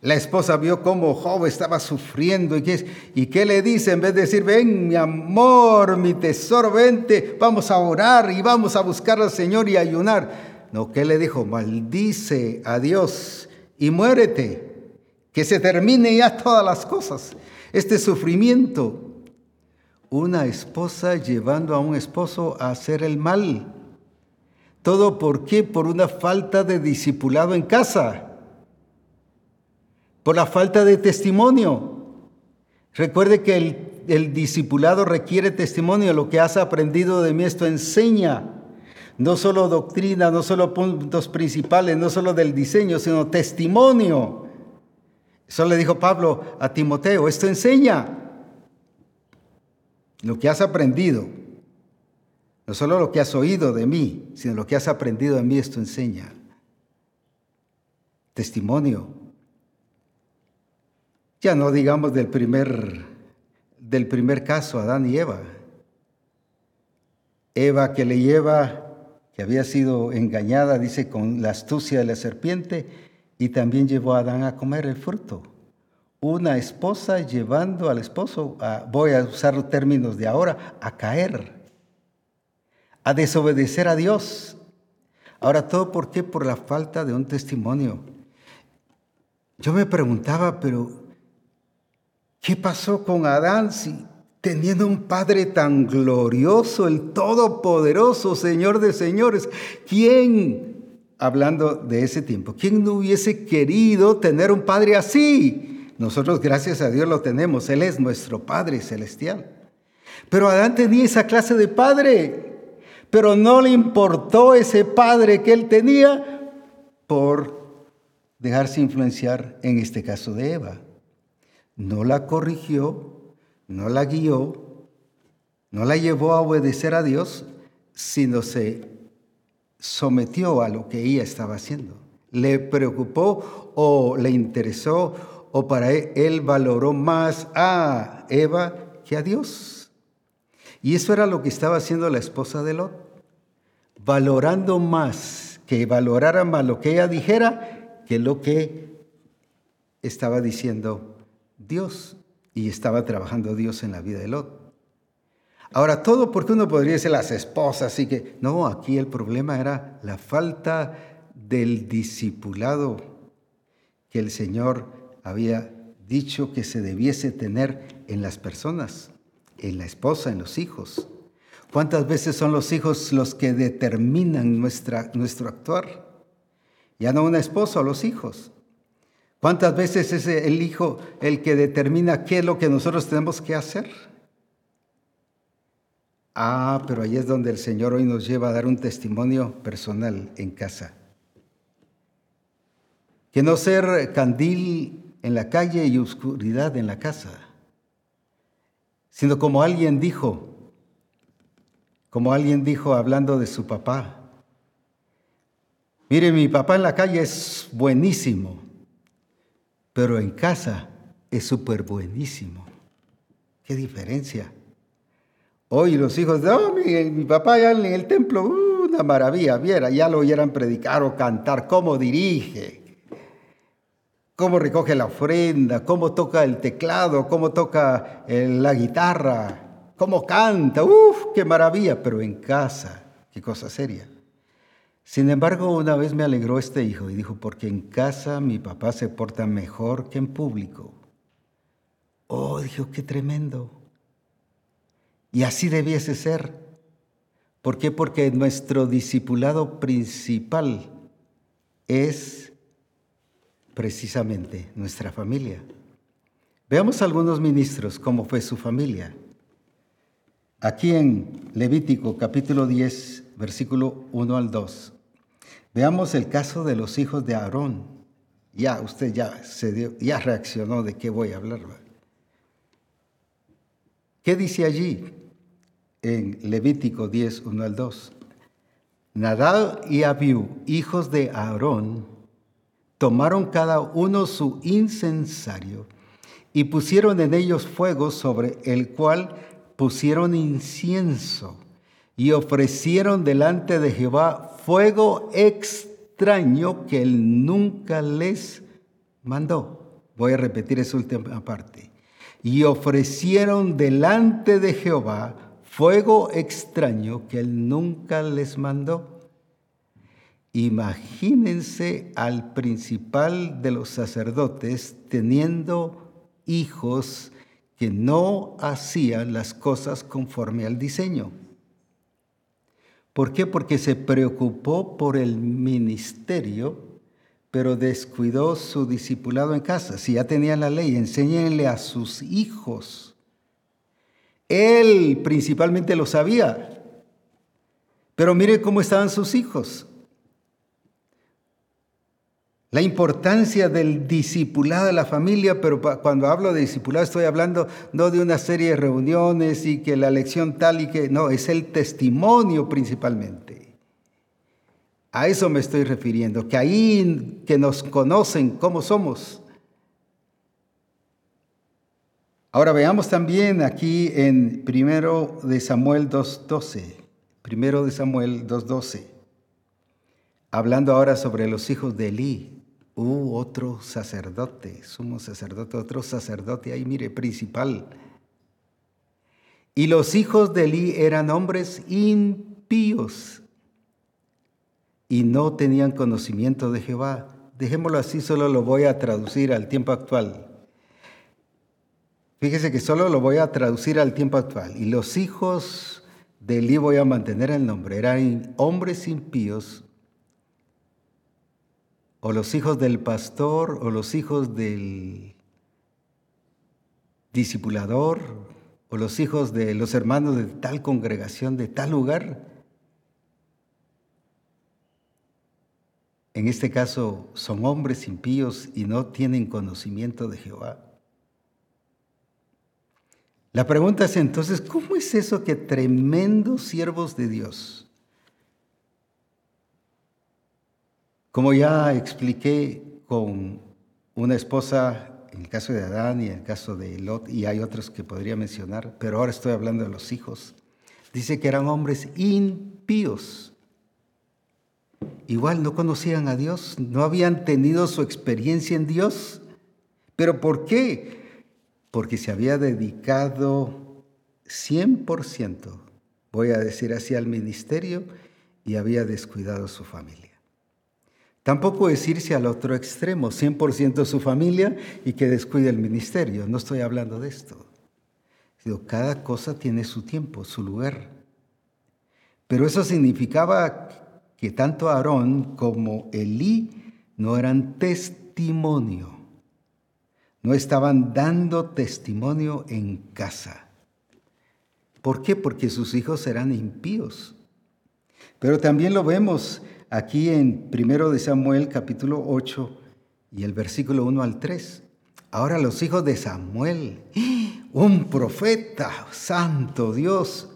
La esposa vio cómo Job estaba sufriendo y qué, y qué le dice en vez de decir, ven mi amor, mi tesoro, vente, vamos a orar y vamos a buscar al Señor y ayunar. No, ¿qué le dijo? Maldice a Dios y muérete que se termine ya todas las cosas. Este sufrimiento, una esposa llevando a un esposo a hacer el mal. ¿Todo por qué? Por una falta de discipulado en casa, por la falta de testimonio. Recuerde que el, el discipulado requiere testimonio, lo que has aprendido de mí, esto enseña. No solo doctrina, no solo puntos principales, no solo del diseño, sino testimonio. Eso le dijo Pablo a Timoteo, esto enseña lo que has aprendido. No solo lo que has oído de mí, sino lo que has aprendido de mí, esto enseña. Testimonio. Ya no digamos del primer, del primer caso, Adán y Eva. Eva que le lleva, que había sido engañada, dice, con la astucia de la serpiente, y también llevó a Adán a comer el fruto. Una esposa llevando al esposo, voy a usar términos de ahora, a caer, a desobedecer a Dios, Ahora, ¿todo por qué? Por la falta de un testimonio. Yo me preguntaba, pero ¿qué pasó con Adán si teniendo un Padre tan glorioso, el Todopoderoso, Señor de señores, ¿quién, hablando de ese tiempo, quién no hubiese querido tener un Padre así? Nosotros, gracias a Dios, lo tenemos. Él es nuestro Padre celestial. Pero Adán tenía esa clase de Padre, pero no le importó ese Padre que él tenía por dejarse influenciar, en este caso de Eva. No la corrigió, no la guió, no la llevó a obedecer a Dios, sino se sometió a lo que ella estaba haciendo. Le preocupó o le interesó o para él, él valoró más a Eva que a Dios. Y eso era lo que estaba haciendo la esposa de Lot, valorando más, que valorara más lo que ella dijera que lo que estaba diciendo Dios y estaba trabajando Dios en la vida de Lot. Ahora, todo porque uno podría ser las esposas, así que no, aquí el problema era la falta del discipulado que el Señor había dicho que se debiese tener en las personas, en la esposa, en los hijos. ¿Cuántas veces son los hijos los que determinan nuestra, nuestro actuar? Ya no una esposa o los hijos. ¿Cuántas veces es el Hijo el que determina qué es lo que nosotros tenemos que hacer? Ah, pero ahí es donde el Señor hoy nos lleva a dar un testimonio personal en casa. Que no ser candil en la calle y oscuridad en la casa, sino como alguien dijo, como alguien dijo hablando de su papá. Mire, mi papá en la calle es buenísimo pero en casa es súper buenísimo. ¿Qué diferencia? Hoy los hijos de oh, mi, papá ya en el templo, uh, una maravilla, viera, ya lo oyeran predicar o cantar, cómo dirige, cómo recoge la ofrenda, cómo toca el teclado, cómo toca eh, la guitarra, cómo canta, uff, qué maravilla, pero en casa, qué cosa seria. Sin embargo, una vez me alegró este hijo y dijo, porque en casa mi papá se porta mejor que en público. Oh, dijo, qué tremendo. Y así debiese ser. ¿Por qué? Porque nuestro discipulado principal es precisamente nuestra familia. Veamos algunos ministros cómo fue su familia. Aquí en Levítico capítulo 10, versículo 1 al 2. Veamos el caso de los hijos de Aarón. Ya, usted ya, se dio, ya reaccionó de qué voy a hablar. ¿Qué dice allí en Levítico 10, 1 al 2? Nadal y Abiú, hijos de Aarón, tomaron cada uno su incensario y pusieron en ellos fuego sobre el cual pusieron incienso y ofrecieron delante de Jehová fuego extraño que él nunca les mandó. Voy a repetir esa última parte. Y ofrecieron delante de Jehová fuego extraño que él nunca les mandó. Imagínense al principal de los sacerdotes teniendo hijos que no hacían las cosas conforme al diseño. ¿Por qué? Porque se preocupó por el ministerio, pero descuidó su discipulado en casa. Si ya tenía la ley, enséñenle a sus hijos. Él principalmente lo sabía, pero mire cómo estaban sus hijos. La importancia del discipulado de la familia, pero cuando hablo de discipulado estoy hablando no de una serie de reuniones y que la lección tal y que, no, es el testimonio principalmente. A eso me estoy refiriendo, que ahí que nos conocen cómo somos. Ahora veamos también aquí en primero de Samuel 2.12, primero de Samuel 2.12, hablando ahora sobre los hijos de Elí. Uh, otro sacerdote, sumo sacerdote, otro sacerdote ahí, mire, principal. Y los hijos de Elí eran hombres impíos, y no tenían conocimiento de Jehová. Dejémoslo así, solo lo voy a traducir al tiempo actual. Fíjese que solo lo voy a traducir al tiempo actual. Y los hijos de Eli voy a mantener el nombre. Eran hombres impíos, o los hijos del pastor, o los hijos del discipulador, o los hijos de los hermanos de tal congregación, de tal lugar. En este caso son hombres impíos y no tienen conocimiento de Jehová. La pregunta es entonces, ¿cómo es eso que tremendos siervos de Dios, como ya expliqué con una esposa en el caso de Adán y en el caso de Lot, y hay otros que podría mencionar, pero ahora estoy hablando de los hijos, dice que eran hombres impíos. Igual no conocían a Dios, no habían tenido su experiencia en Dios. ¿Pero por qué? Porque se había dedicado 100%, voy a decir así, al ministerio y había descuidado su familia. Tampoco es irse al otro extremo, 100% su familia y que descuide el ministerio. No estoy hablando de esto. Cada cosa tiene su tiempo, su lugar. Pero eso significaba que tanto Aarón como Elí no eran testimonio no estaban dando testimonio en casa. ¿Por qué? Porque sus hijos eran impíos. Pero también lo vemos aquí en 1 de Samuel capítulo 8 y el versículo 1 al 3. Ahora los hijos de Samuel, un profeta, santo Dios.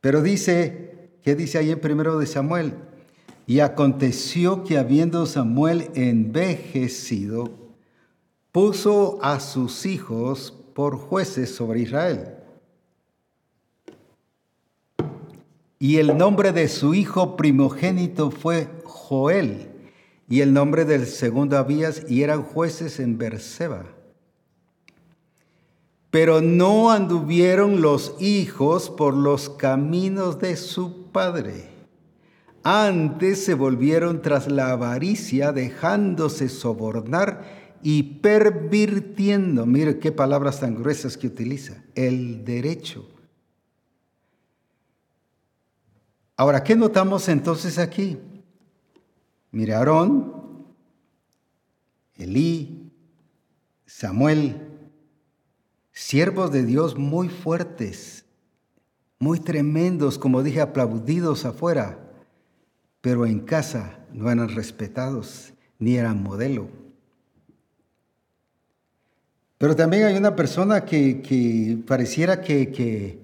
Pero dice, ¿qué dice ahí en 1 de Samuel? Y aconteció que habiendo Samuel envejecido, puso a sus hijos por jueces sobre Israel. Y el nombre de su hijo primogénito fue Joel, y el nombre del segundo Abías, y eran jueces en Berseba. Pero no anduvieron los hijos por los caminos de su padre. Antes se volvieron tras la avaricia, dejándose sobornar y pervirtiendo, mire qué palabras tan gruesas que utiliza, el derecho. Ahora, ¿qué notamos entonces aquí? Mire, Aarón, Elí, Samuel, siervos de Dios muy fuertes, muy tremendos, como dije, aplaudidos afuera, pero en casa no eran respetados ni eran modelo. Pero también hay una persona que, pareciera que,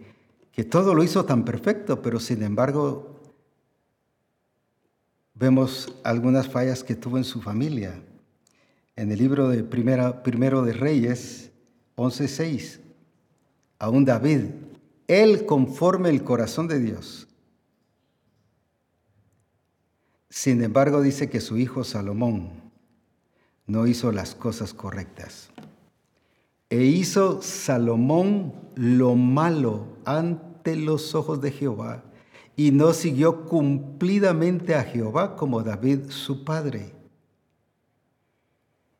todo lo hizo tan perfecto, pero sin embargo vemos algunas fallas que tuvo en su familia. En el libro de primera, Primero de Reyes 11.6, aún David, él conforme el corazón de Dios. Sin embargo, dice que su hijo Salomón no hizo las cosas correctas. E hizo Salomón lo malo ante los ojos de Jehová y no siguió cumplidamente a Jehová como David su padre.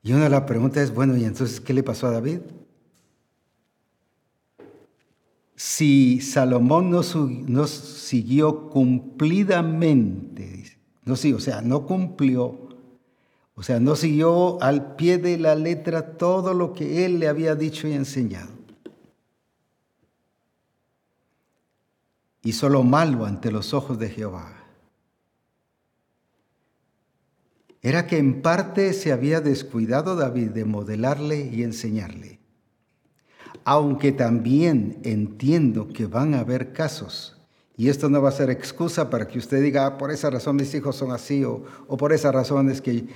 Y una de las preguntas es, bueno, ¿y entonces qué le pasó a David? Si Salomón no, siguió cumplidamente, no, sí, o sea, no cumplió o sea, no siguió al pie de la letra todo lo que él le había dicho y enseñado. Hizo lo malo ante los ojos de Jehová. Era que en parte se había descuidado David de modelarle y enseñarle. Aunque también entiendo que van a haber casos y esto no va a ser excusa para que usted diga, ah, por esa razón mis hijos son así, o, o, por esa razón es que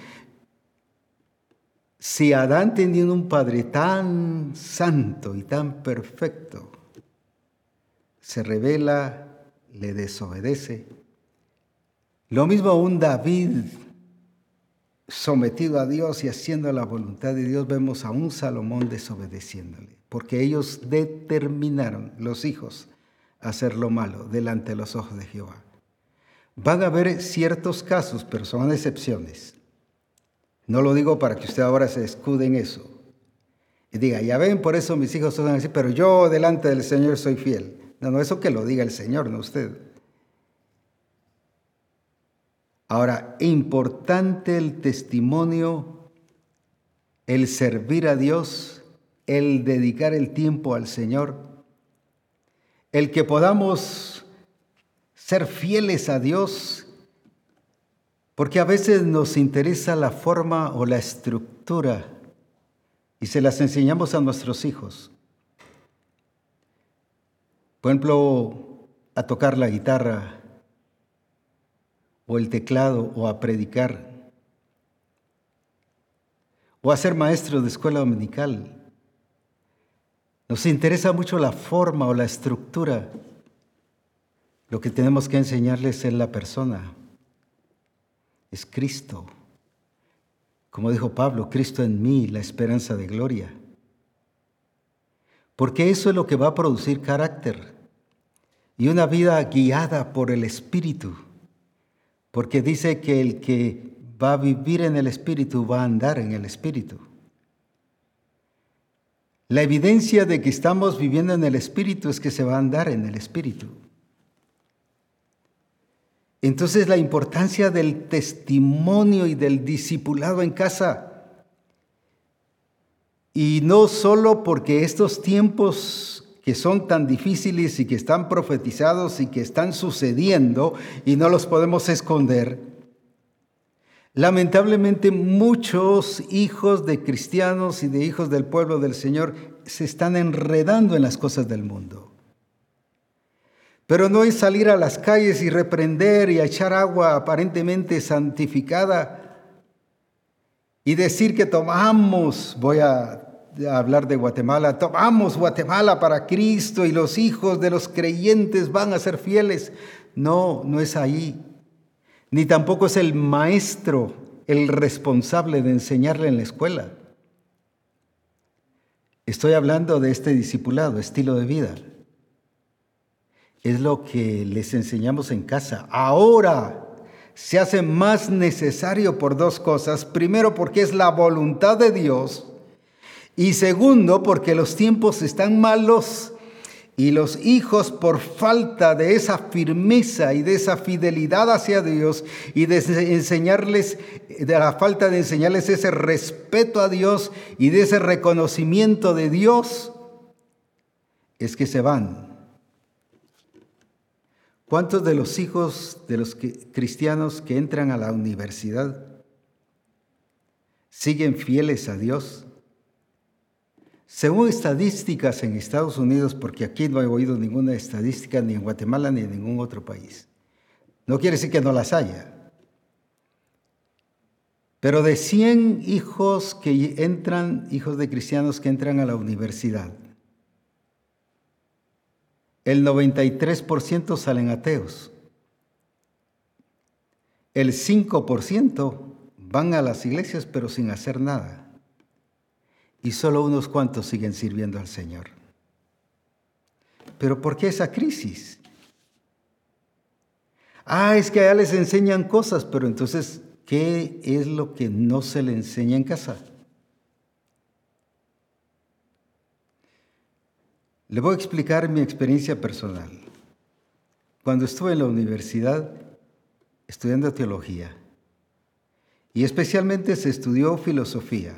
si Adán teniendo un padre tan santo y tan perfecto, se revela, le desobedece, lo mismo un David sometido a Dios y haciendo la voluntad de Dios, vemos a un Salomón desobedeciéndole, porque ellos determinaron, los hijos, hacer lo malo delante de los ojos de Jehová. Van a haber ciertos casos, pero son excepciones. No lo digo para que usted ahora se escude en eso. Y diga, ya ven, por eso mis hijos son así, pero yo delante del Señor soy fiel. No, no, eso que lo diga el Señor, no usted. Ahora, importante el testimonio, el servir a Dios, el dedicar el tiempo al Señor, el que podamos ser fieles a Dios, porque a veces nos interesa la forma o la estructura y se las enseñamos a nuestros hijos. Por ejemplo, a tocar la guitarra, o el teclado o a predicar o a ser maestro de escuela dominical. Nos interesa mucho la forma o la estructura. Lo que tenemos que enseñarles es la persona. Es Cristo. Como dijo Pablo, Cristo en mí, la esperanza de gloria. Porque eso es lo que va a producir carácter y una vida guiada por el Espíritu porque dice que el que va a vivir en el Espíritu va a andar en el Espíritu. La evidencia de que estamos viviendo en el Espíritu es que se va a andar en el Espíritu. Entonces la importancia del testimonio y del discipulado en casa. Y no solo porque estos tiempos que son tan difíciles y que están profetizados y que están sucediendo y no los podemos esconder, lamentablemente muchos hijos de cristianos y de hijos del pueblo del Señor se están enredando en las cosas del mundo. Pero no es salir a las calles y reprender y echar agua aparentemente santificada y decir que tomamos, voy a hablar de Guatemala, tomamos Guatemala para Cristo y los hijos de los creyentes van a ser fieles. No, no es ahí. Ni tampoco es el maestro el responsable de enseñarle en la escuela. Estoy hablando de este discipulado, estilo de vida. Es lo que les enseñamos en casa. Ahora se hace más necesario por dos cosas. Primero, porque es la voluntad de Dios y segundo, porque los tiempos están malos y los hijos por falta de esa firmeza y de esa fidelidad hacia Dios y de enseñarles, de la falta de enseñarles ese respeto a Dios y de ese reconocimiento de Dios, es que se van. ¿Cuántos de los hijos de los cristianos que entran a la universidad siguen fieles a Dios? Según estadísticas en Estados Unidos, porque aquí no he oído ninguna estadística ni en Guatemala ni en ningún otro país, no quiere decir que no las haya. Pero de 100 hijos que entran, hijos de cristianos que entran a la universidad, el 93% salen ateos. El 5% van a las iglesias pero sin hacer nada y solo unos cuantos siguen sirviendo al Señor. Pero ¿por qué esa crisis? Ah, es que allá les enseñan cosas, pero entonces, ¿qué es lo que no se le enseña en casa? Le voy a explicar mi experiencia personal. Cuando estuve en la universidad estudiando teología, y especialmente se estudió filosofía,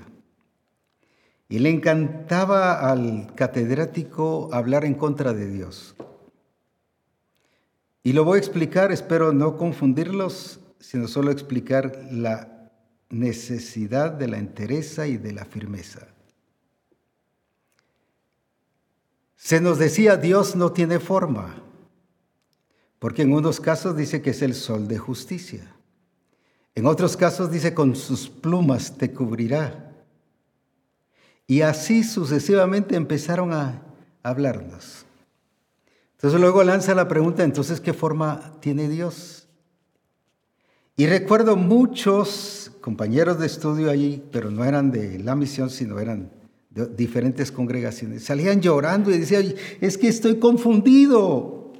y le encantaba al catedrático hablar en contra de Dios. Y lo voy a explicar, espero no confundirlos, sino solo explicar la necesidad de la entereza y de la firmeza. Se nos decía, Dios no tiene forma, porque en unos casos dice que es el sol de justicia. En otros casos dice, con sus plumas te cubrirá. Y así sucesivamente empezaron a hablarnos. Entonces luego lanza la pregunta, entonces, ¿qué forma tiene Dios? Y recuerdo muchos compañeros de estudio allí, pero no eran de la misión, sino eran diferentes congregaciones. Salían llorando y decían, es que estoy confundido.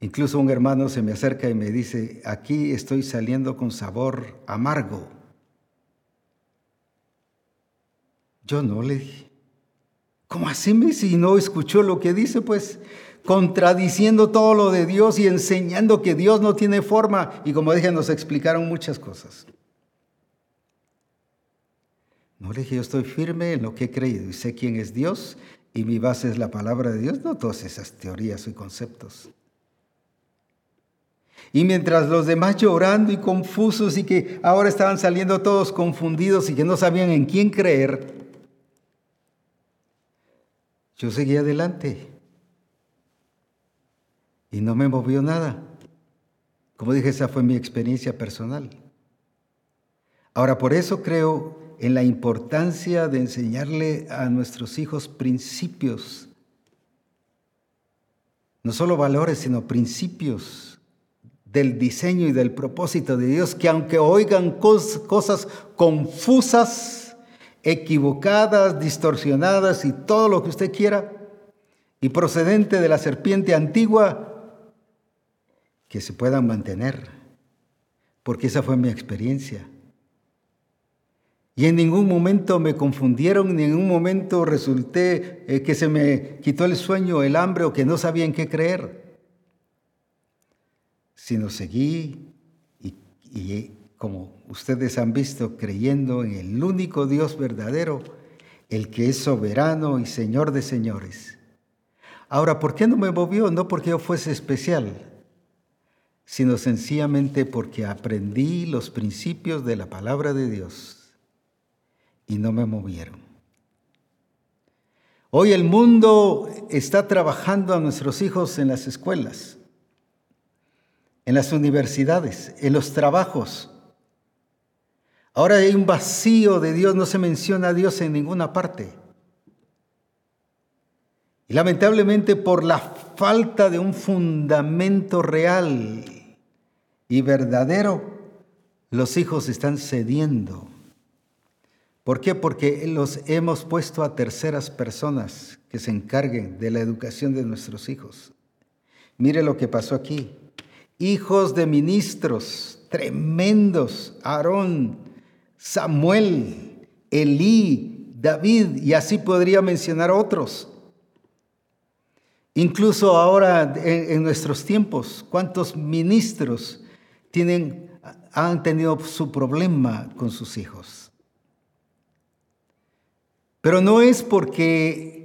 Incluso un hermano se me acerca y me dice, aquí estoy saliendo con sabor amargo. Yo no le dije, ¿cómo así me si no escuchó lo que dice? Pues contradiciendo todo lo de Dios y enseñando que Dios no tiene forma. Y como dije, nos explicaron muchas cosas. No le dije, yo estoy firme en lo que he creído y sé quién es Dios y mi base es la palabra de Dios, no todas esas teorías y conceptos. Y mientras los demás llorando y confusos y que ahora estaban saliendo todos confundidos y que no sabían en quién creer, yo seguí adelante. Y no me movió nada. Como dije, esa fue mi experiencia personal. Ahora, por eso creo en la importancia de enseñarle a nuestros hijos principios. No solo valores, sino principios del diseño y del propósito de Dios, que aunque oigan cosas confusas, equivocadas, distorsionadas y todo lo que usted quiera, y procedente de la serpiente antigua, que se puedan mantener, porque esa fue mi experiencia. Y en ningún momento me confundieron, ni en ningún momento resulté eh, que se me quitó el sueño, el hambre o que no sabía en qué creer. Sino seguí y, y como ustedes han visto, creyendo en el único Dios verdadero, el que es soberano y Señor de señores. Ahora, ¿por qué no me movió? No porque yo fuese especial, sino sencillamente porque aprendí los principios de la palabra de Dios y no me movieron. Hoy el mundo está trabajando a nuestros hijos en las escuelas, en las universidades, en los trabajos. Ahora hay un vacío de Dios, no se menciona a Dios en ninguna parte. Y lamentablemente por la falta de un fundamento real y verdadero, los hijos están cediendo ¿Por qué? Porque los hemos puesto a terceras personas que se encarguen de la educación de nuestros hijos. Mire lo que pasó aquí. Hijos de ministros tremendos, Aarón, Samuel, Elí, David, y así podría mencionar otros. Incluso ahora en, nuestros tiempos, ¿cuántos ministros tienen, han tenido su problema con sus hijos? Pero no es porque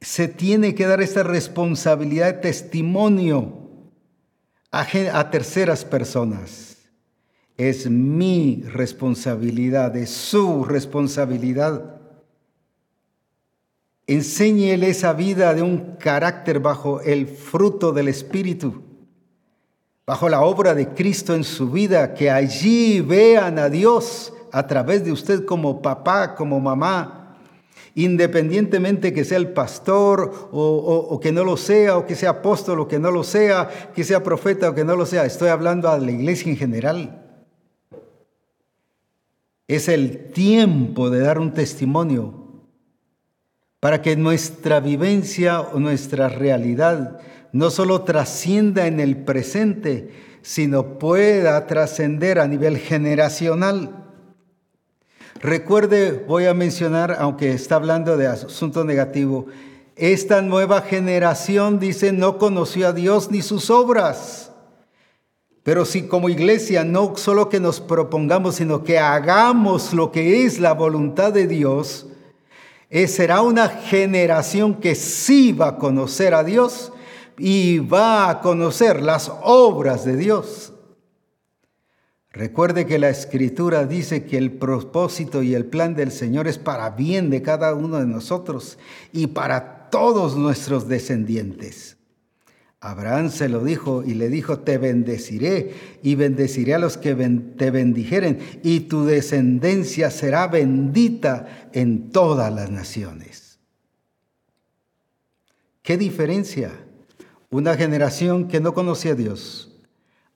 se tiene que dar esta responsabilidad de testimonio a, terceras personas. Es mi responsabilidad, es su responsabilidad. Enséñele esa vida de un carácter bajo el fruto del Espíritu, bajo la obra de Cristo en su vida, que allí vean a Dios a través de usted como papá, como mamá, independientemente que sea el pastor o, que no lo sea, o que sea apóstol o que no lo sea, que sea profeta o que no lo sea, estoy hablando a la iglesia en general. Es el tiempo de dar un testimonio para que nuestra vivencia o nuestra realidad no solo trascienda en el presente, sino pueda trascender a nivel generacional. Recuerde, voy a mencionar, aunque está hablando de asunto negativo, esta nueva generación, dice, no conoció a Dios ni sus obras. Pero si como iglesia no solo que nos propongamos, sino que hagamos lo que es la voluntad de Dios, eh, será una generación que sí va a conocer a Dios y va a conocer las obras de Dios. Recuerde que la escritura dice que el propósito y el plan del Señor es para bien de cada uno de nosotros y para todos nuestros descendientes. Abraham se lo dijo y le dijo, te bendeciré y bendeciré a los que te bendijeren y tu descendencia será bendita en todas las naciones. ¿Qué diferencia? Una generación que no conocía a Dios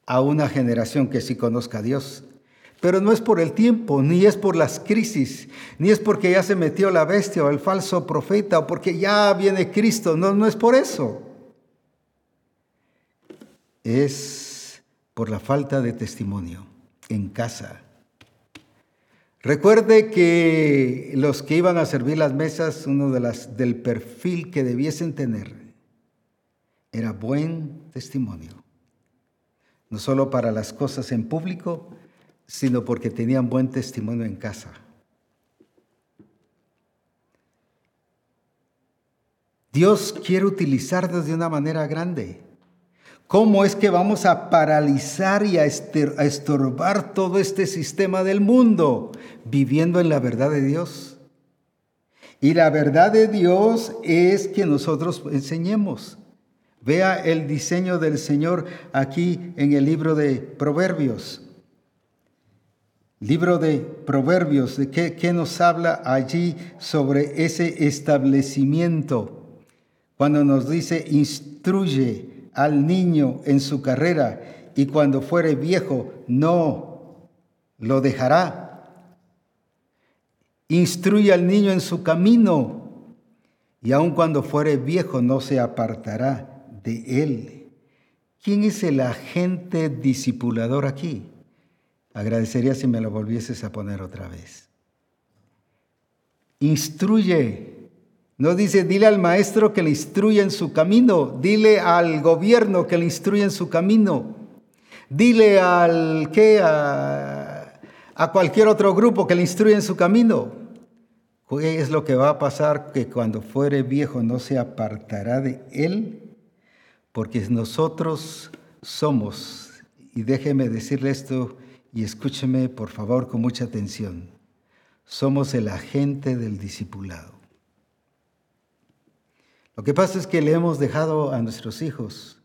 a una generación que sí conozca a Dios. Pero no es por el tiempo, ni es por las crisis, ni es porque ya se metió la bestia o el falso profeta o porque ya viene Cristo. No, no es por eso. es por la falta de testimonio en casa. Recuerde que los que iban a servir las mesas, uno de las del perfil que debiesen tener era buen testimonio. No solo para las cosas en público, sino porque tenían buen testimonio en casa. Dios quiere utilizarnos de una manera grande. ¿Cómo es que vamos a paralizar y a estorbar todo este sistema del mundo viviendo en la verdad de Dios? Y la verdad de Dios es que nosotros enseñemos. Vea el diseño del Señor aquí en el libro de Proverbios. Libro de Proverbios, ¿de qué, qué nos habla allí sobre ese establecimiento? Cuando nos dice, instruye al niño en su carrera y cuando fuere viejo no lo dejará. Instruye al niño en su camino y aun cuando fuere viejo no se apartará de él. ¿Quién es el agente discipulador aquí? Agradecería si me lo volvieses a poner otra vez. Instruye no dice, dile al maestro que le instruya en su camino, dile al gobierno que le instruya en su camino, dile al que a, a, cualquier otro grupo que le instruya en su camino. ¿Qué es lo que va a pasar? Que cuando fuere viejo no se apartará de él, porque nosotros somos, y déjeme decirle esto y escúcheme por favor con mucha atención, somos el agente del discipulado. Lo que pasa es que le hemos dejado a nuestros hijos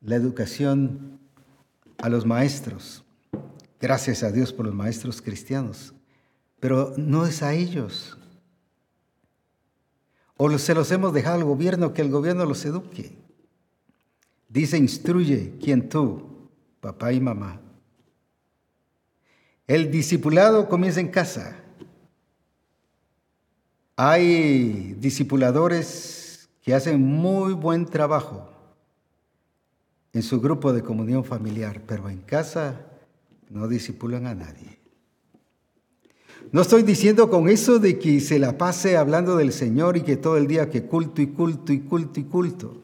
la educación a los maestros. Gracias a Dios por los maestros cristianos. Pero no es a ellos. O se los hemos dejado al gobierno, que el gobierno los eduque. Dice, instruye, ¿quién tú? Papá y mamá. El discipulado comienza en casa. Hay discipuladores que hacen muy buen trabajo en su grupo de comunión familiar, pero en casa no discipulan a nadie. No estoy diciendo con eso de que se la pase hablando del Señor y que todo el día que culto y culto y culto y culto.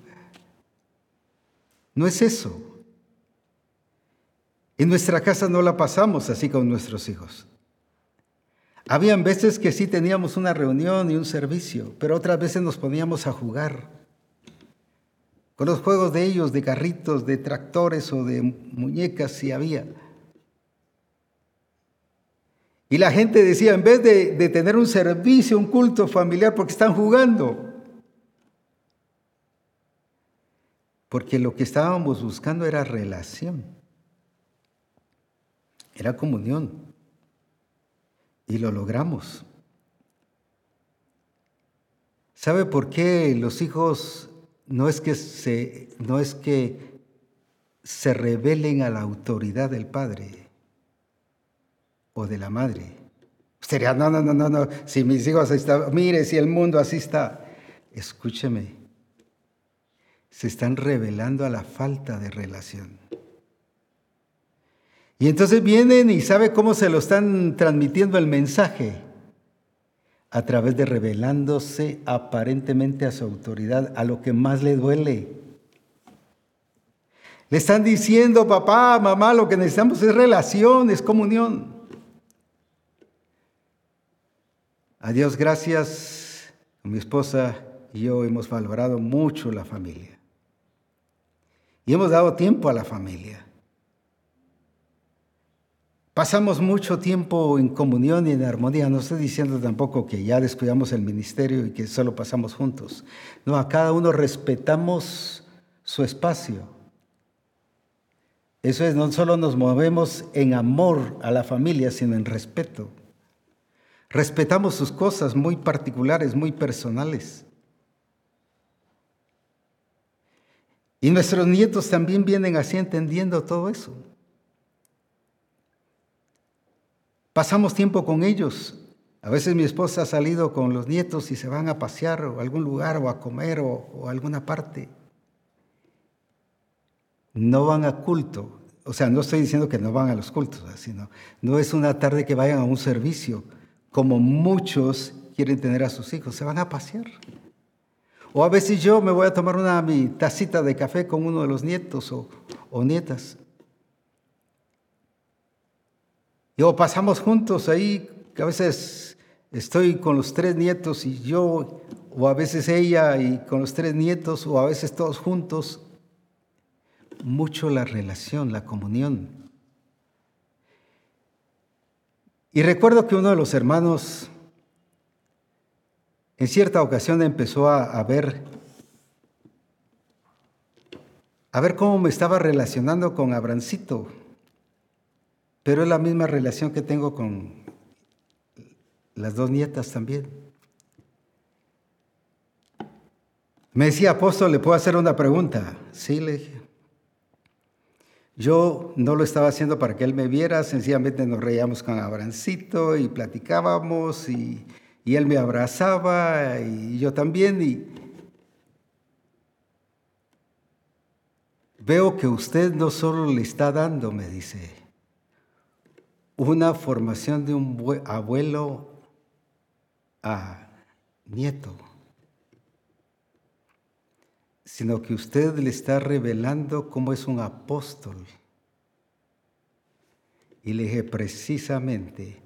No es eso. En nuestra casa no la pasamos así con nuestros hijos. Habían veces que sí teníamos una reunión y un servicio, pero otras veces nos poníamos a jugar con los juegos de ellos, de carritos, de tractores o de muñecas si había. Y la gente decía, en vez de, de tener un servicio, un culto familiar, porque están jugando. Porque lo que estábamos buscando era relación, era comunión. Y lo logramos. ¿Sabe por qué los hijos no es que se, no es que se rebelen a la autoridad del padre o de la madre? Sería, no, no, no, no, no, si mis hijos están, mire, si el mundo así está. Escúcheme, se están revelando a la falta de relación. Y entonces vienen y sabe cómo se lo están transmitiendo el mensaje. A través de revelándose aparentemente a su autoridad, a lo que más le duele. Le están diciendo, papá, mamá, lo que necesitamos es relación, es comunión. A Dios gracias, mi esposa y yo hemos valorado mucho la familia. Y hemos dado tiempo a la familia. Pasamos mucho tiempo en comunión y en armonía. No estoy diciendo tampoco que ya descuidamos el ministerio y que solo pasamos juntos. No, a cada uno respetamos su espacio. Eso es, no solo nos movemos en amor a la familia, sino en respeto. Respetamos sus cosas muy particulares, muy personales. Y nuestros nietos también vienen así entendiendo todo eso. Pasamos tiempo con ellos. A veces mi esposa ha salido con los nietos y se van a pasear o a algún lugar o a comer o, a alguna parte. no van a culto. O sea, no estoy diciendo que no van a los cultos, sino no es una tarde que vayan a un servicio, como muchos quieren tener a sus hijos, se van a pasear. O a veces yo me voy a tomar una mi tacita de café con uno de los nietos o, o nietas. Y o pasamos juntos ahí, que a veces estoy con los tres nietos y yo, o a veces ella y con los tres nietos, o a veces todos juntos. Mucho la relación, la comunión. Y recuerdo que uno de los hermanos en cierta ocasión empezó a, ver a ver cómo me estaba relacionando con Abrancito, pero es la misma relación que tengo con las dos nietas también. Me decía, apóstol, ¿le puedo hacer una pregunta? Sí, le dije. Yo no lo estaba haciendo para que él me viera, sencillamente nos reíamos con Abrancito y platicábamos y y él me abrazaba y yo también. Y veo que usted no solo le está dando, me dice, una formación de un abuelo a nieto, sino que usted le está revelando cómo es un apóstol. Y le dije, precisamente,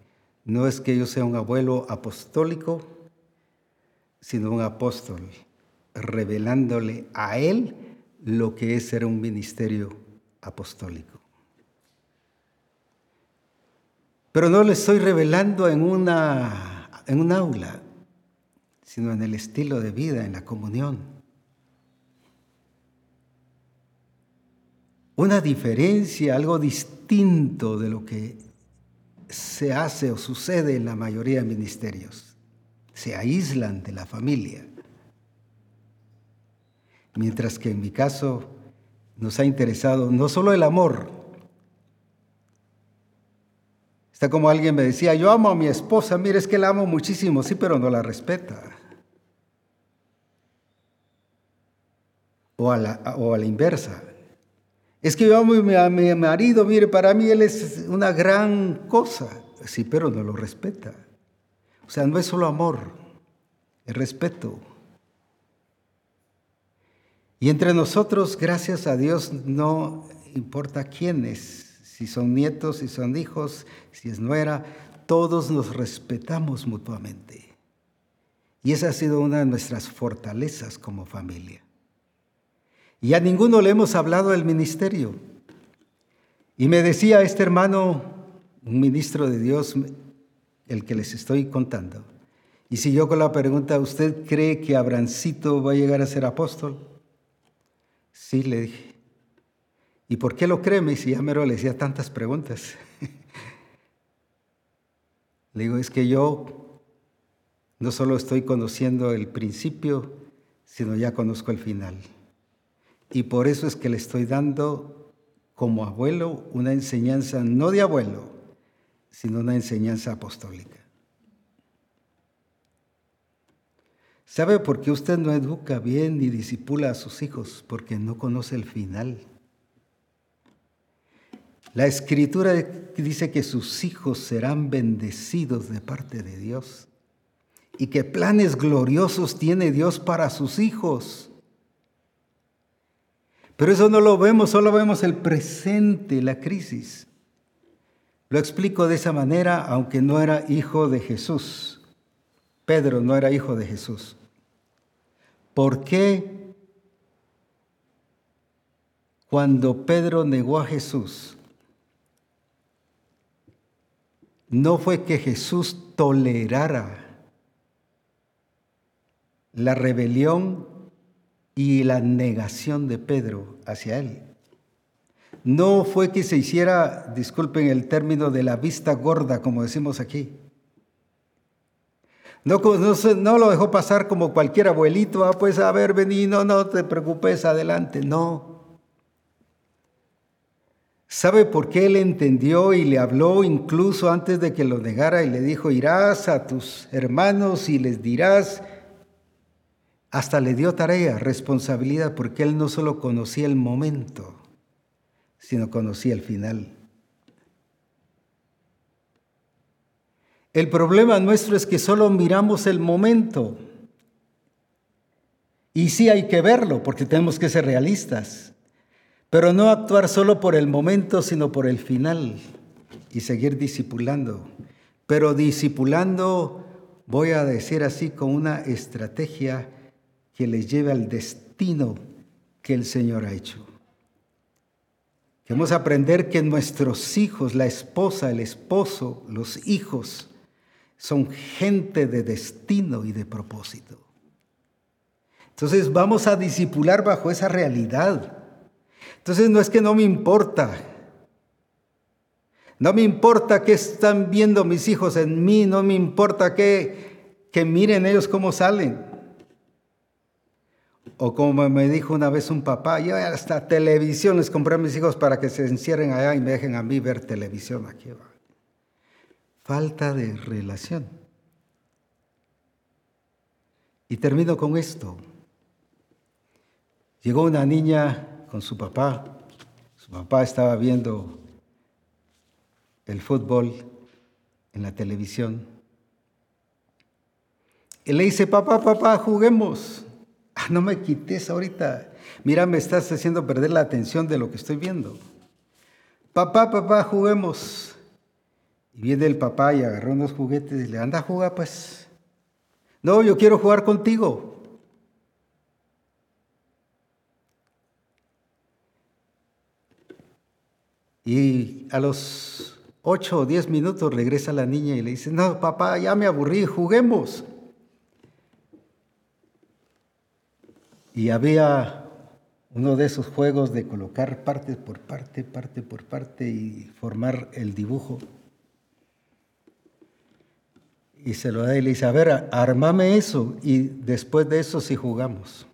no es que yo sea un abuelo apostólico, sino un apóstol, revelándole a él lo que es ser un ministerio apostólico. Pero no le estoy revelando en, una, en un aula, sino en el estilo de vida, en la comunión. Una diferencia, algo distinto de lo que se hace o sucede en la mayoría de ministerios. Se aíslan de la familia. Mientras que en mi caso nos ha interesado no solo el amor. Está como alguien me decía, yo amo a mi esposa, mire, es que la amo muchísimo, sí, pero no la respeta. O a la, o a la inversa. Es que yo amo a mi marido, mire, para mí él es una gran cosa. Sí, pero no lo respeta. O sea, no es solo amor, es respeto. Y entre nosotros, gracias a Dios, no importa quiénes, si son nietos, si son hijos, si es nuera, todos nos respetamos mutuamente. Y esa ha sido una de nuestras fortalezas como familia. Y a ninguno le hemos hablado del ministerio. Y me decía este hermano, un ministro de Dios, el que les estoy contando. Y siguió con la pregunta, ¿usted cree que Abrancito va a llegar a ser apóstol? Sí, le dije. ¿Y por qué lo cree? Me dice, ya le decía tantas preguntas. le digo, es que yo no solo estoy conociendo el principio, sino ya conozco el final. Y por eso es que le estoy dando como abuelo una enseñanza no de abuelo, sino una enseñanza apostólica. ¿Sabe por qué usted no educa bien ni disipula a sus hijos? Porque no conoce el final. La escritura dice que sus hijos serán bendecidos de parte de Dios y que planes gloriosos tiene Dios para sus hijos. Pero eso no lo vemos, solo vemos el presente, la crisis. Lo explico de esa manera, aunque no era hijo de Jesús. Pedro no era hijo de Jesús. ¿Por qué cuando Pedro negó a Jesús, no fue que Jesús tolerara la rebelión y la negación de Pedro hacia él. No fue que se hiciera, disculpen el término, de la vista gorda, como decimos aquí. No, lo dejó pasar como cualquier abuelito, ah, pues a ver, vení, no, no te preocupes, adelante. No. ¿Sabe por qué él entendió y le habló incluso antes de que lo negara y le dijo, irás a tus hermanos y les dirás hasta le dio tarea, responsabilidad, porque él no solo conocía el momento, sino conocí el final. El problema nuestro es que solo miramos el momento. Y sí hay que verlo, porque tenemos que ser realistas, pero no actuar solo por el momento, sino por el final y seguir discipulando. Pero discipulando, voy a decir así, con una estrategia que les lleve al destino que el Señor ha hecho. Queremos aprender que nuestros hijos, la esposa, el esposo, los hijos, son gente de destino y de propósito. Entonces vamos a disipular bajo esa realidad. Entonces no es que no me importa. No me importa qué están viendo mis hijos en mí, no me importa que, que miren ellos cómo salen. O como me dijo una vez un papá, yo hasta televisión les compré a mis hijos para que se encierren allá y me dejen a mí ver televisión aquí. Falta de relación. Y termino con esto. Llegó una niña con su papá. Su papá estaba viendo el fútbol en la televisión. Y le dice, papá, papá, juguemos. Ah, no me quites ahorita. Mira, me estás haciendo perder la atención de lo que estoy viendo. Papá, papá, juguemos. Y viene el papá y agarró unos juguetes y le anda a jugar, pues. No, yo quiero jugar contigo. Y a los ocho o diez minutos regresa la niña y le dice, no, papá, ya me aburrí, juguemos. Y había uno de esos juegos de colocar parte por parte, parte por parte y formar el dibujo. Y se lo da y le dice, a ver, armame eso y después de eso sí jugamos.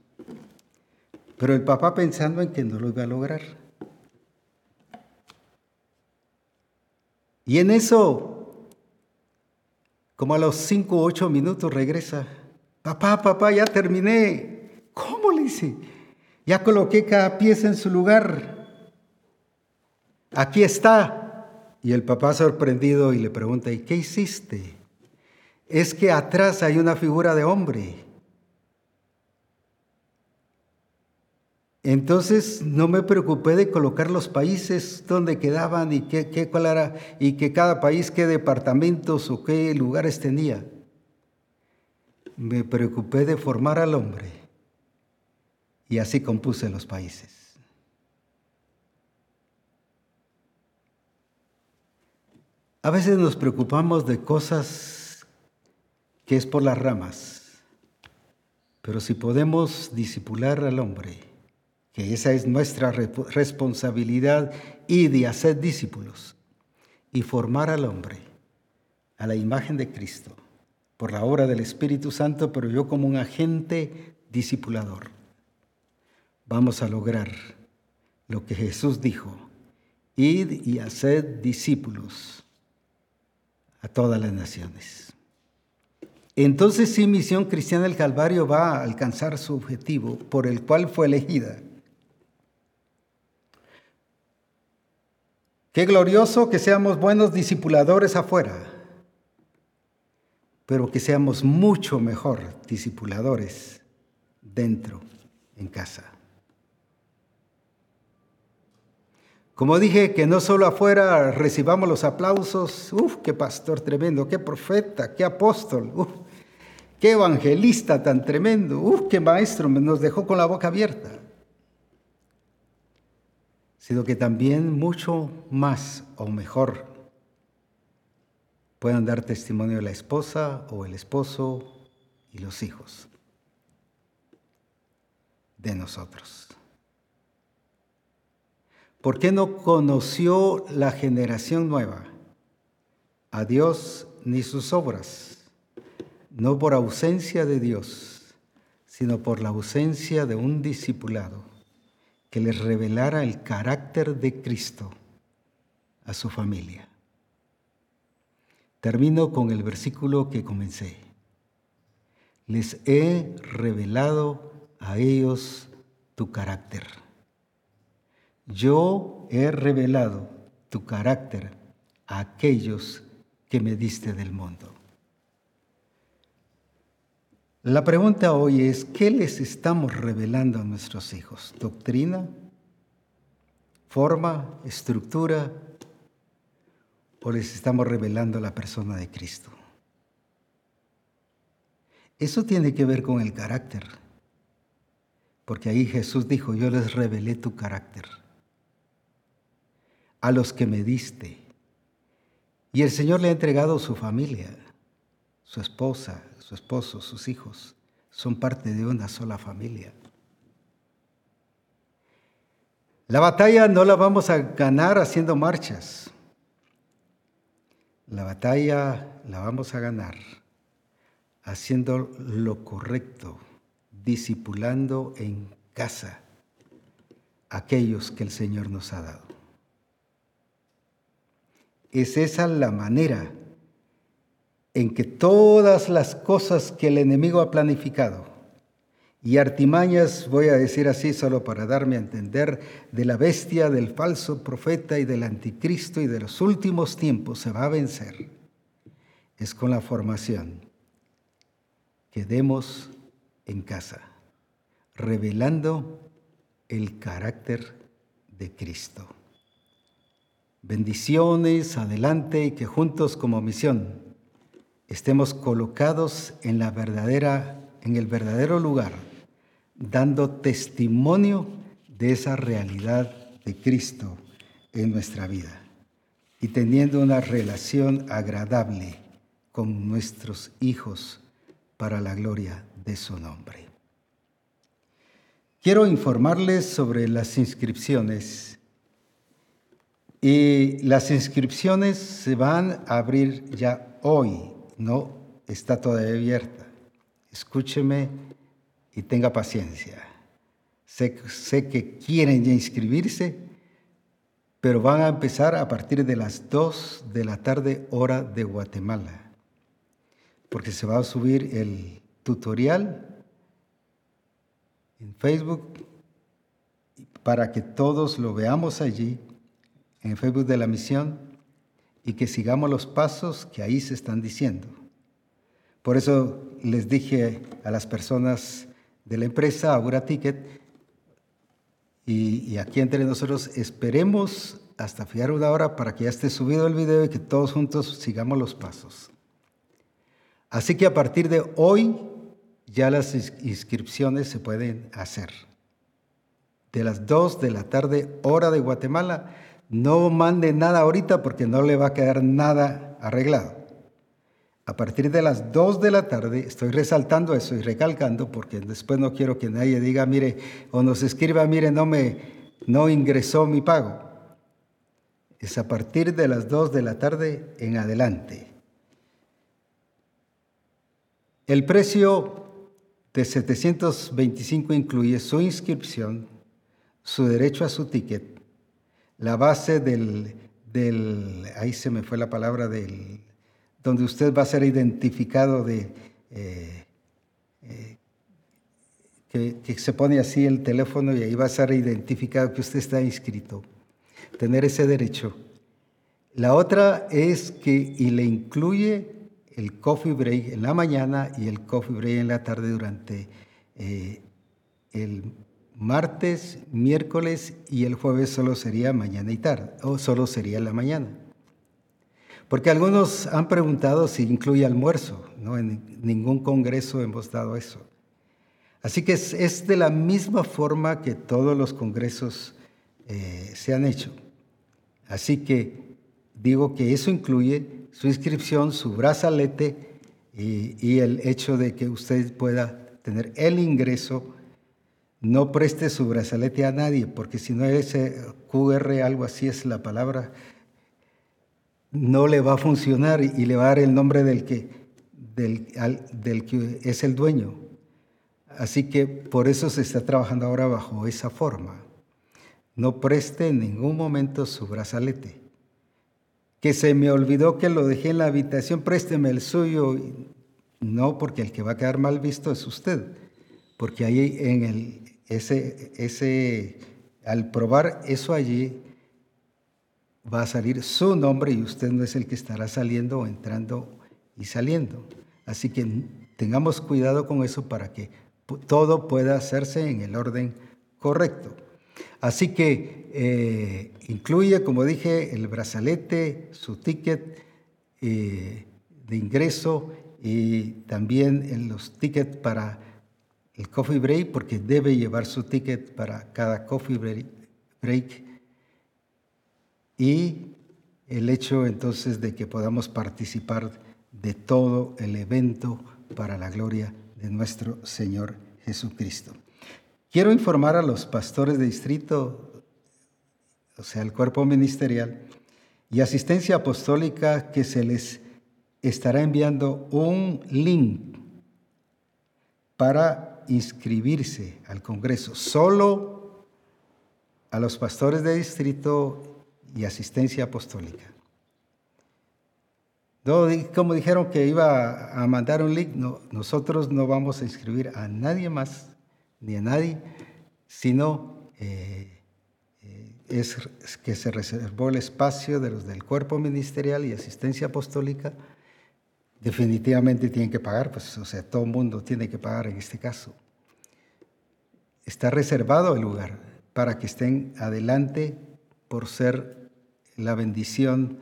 Pero el papá pensando en que no lo iba a lograr. Y en eso, como a los cinco o ocho minutos regresa, papá, papá, ya terminé. ¿Cómo le dice? Ya coloqué cada pieza en su lugar. Aquí está. Y el papá sorprendido y le pregunta, ¿y qué hiciste? Es que atrás hay una figura de hombre. Entonces no me preocupé de colocar los países donde quedaban y qué, cuál era, y que cada país qué departamentos o qué lugares tenía. Me preocupé de formar al hombre y así compuse los países. A veces nos preocupamos de cosas que es por las ramas, pero si podemos disipular al hombre, que esa es nuestra responsabilidad y de hacer discípulos y formar al hombre a la imagen de Cristo por la obra del Espíritu Santo, pero yo como un agente discipulador. Vamos a lograr lo que Jesús dijo, id y haced discípulos a todas las naciones. Entonces sí, Misión Cristiana del Calvario va a alcanzar su objetivo por el cual fue elegida Qué glorioso que seamos buenos discipuladores afuera, pero que seamos mucho mejor discipuladores dentro, en casa. Como dije, que no solo afuera recibamos los aplausos, ¡Uf, qué pastor tremendo, qué profeta, qué apóstol, ¡Uf, qué evangelista tan tremendo, ¡Uf, qué maestro, nos dejó con la boca abierta sino que también mucho más o mejor puedan dar testimonio la esposa o el esposo y los hijos de nosotros. ¿Por qué no conoció la generación nueva a Dios ni sus obras? No por ausencia de Dios, sino por la ausencia de un discipulado que les revelara el carácter de Cristo a su familia. Termino con el versículo que comencé. Les he revelado a ellos tu carácter. Yo he revelado tu carácter a aquellos que me diste del mundo. La pregunta hoy es, ¿qué les estamos revelando a nuestros hijos? ¿Doctrina? ¿Forma? ¿Estructura? ¿O les estamos revelando la persona de Cristo? Eso tiene que ver con el carácter, porque ahí Jesús dijo, yo les revelé tu carácter a los que me diste. Y el Señor le ha entregado su familia, su esposa, su esposo, sus hijos. Son parte de una sola familia. La batalla no la vamos a ganar haciendo marchas. La batalla la vamos a ganar haciendo lo correcto, discipulando en casa aquellos que el Señor nos ha dado. Es esa la manera en que todas las cosas que el enemigo ha planificado, y artimañas, voy a decir así solo para darme a entender, de la bestia, del falso profeta y del anticristo y de los últimos tiempos se va a vencer, es con la formación que demos en casa, revelando el carácter de Cristo. Bendiciones, adelante y que juntos como misión estemos colocados en la verdadera en el verdadero lugar, dando testimonio de esa realidad de Cristo en nuestra vida y teniendo una relación agradable con nuestros hijos para la gloria de su nombre. Quiero informarles sobre las inscripciones y las inscripciones se van a abrir ya hoy, no está todavía abierta. Escúcheme y tenga paciencia. Sé, que quieren ya inscribirse, pero van a empezar a partir de las 2 de la tarde hora de Guatemala, porque se va a subir el tutorial en Facebook para que todos lo veamos allí en Facebook de la misión y que sigamos los pasos que ahí se están diciendo. Por eso les dije a las personas de la empresa Aura Ticket y, aquí entre nosotros esperemos hasta fijar una hora para que ya esté subido el video y que todos juntos sigamos los pasos. Así que a partir de hoy ya las inscripciones se pueden hacer. De las 2 de la tarde, hora de Guatemala, no mande nada ahorita porque no le va a quedar nada arreglado. A partir de las 2 de la tarde, estoy resaltando eso y recalcando porque después no quiero que nadie diga, mire, o nos escriba, mire, no me, no ingresó mi pago. Es a partir de las 2 de la tarde en adelante. El precio de 725 incluye su inscripción, su derecho a su ticket, la base del, del, ahí se me fue la palabra, del, donde usted va a ser identificado de, eh, eh, que, se pone así el teléfono y ahí va a ser identificado que usted está inscrito. Tener ese derecho. La otra es que, y le incluye el coffee break en la mañana y el coffee break en la tarde durante eh, el martes, miércoles y el jueves solo sería mañana y tarde, o solo sería la mañana. Porque algunos han preguntado si incluye almuerzo, ¿no? En ningún congreso hemos dado eso. Así que es, de la misma forma que todos los congresos eh, se han hecho. Así que digo que eso incluye su inscripción, su brazalete y, y el hecho de que usted pueda tener el ingreso no preste su brazalete a nadie, porque si no ese QR, algo así es la palabra, no le va a funcionar y le va a dar el nombre del que, del, del que es el dueño. Así que por eso se está trabajando ahora bajo esa forma. No preste en ningún momento su brazalete. Que se me olvidó que lo dejé en la habitación, présteme el suyo. No, porque el que va a quedar mal visto es usted porque ahí en el, ese, ese al probar eso allí, va a salir su nombre y usted no es el que estará saliendo o entrando y saliendo. Así que tengamos cuidado con eso para que todo pueda hacerse en el orden correcto. Así que eh, incluye, como dije, el brazalete, su ticket eh, de ingreso y también los tickets para el coffee break, porque debe llevar su ticket para cada coffee break. Y el hecho entonces de que podamos participar de todo el evento para la gloria de nuestro Señor Jesucristo. Quiero informar a los pastores de distrito, o sea, el cuerpo ministerial y asistencia apostólica que se les estará enviando un link para inscribirse al Congreso. Solo a los pastores de distrito y asistencia apostólica. Como dijeron que iba a mandar un link, nosotros no vamos a inscribir a nadie más ni a nadie, sino eh, eh, es que se reservó el espacio de los del cuerpo ministerial y asistencia apostólica. Definitivamente tienen que pagar, pues, o sea, todo el mundo tiene que pagar en este caso. Está reservado el lugar para que estén adelante por ser la bendición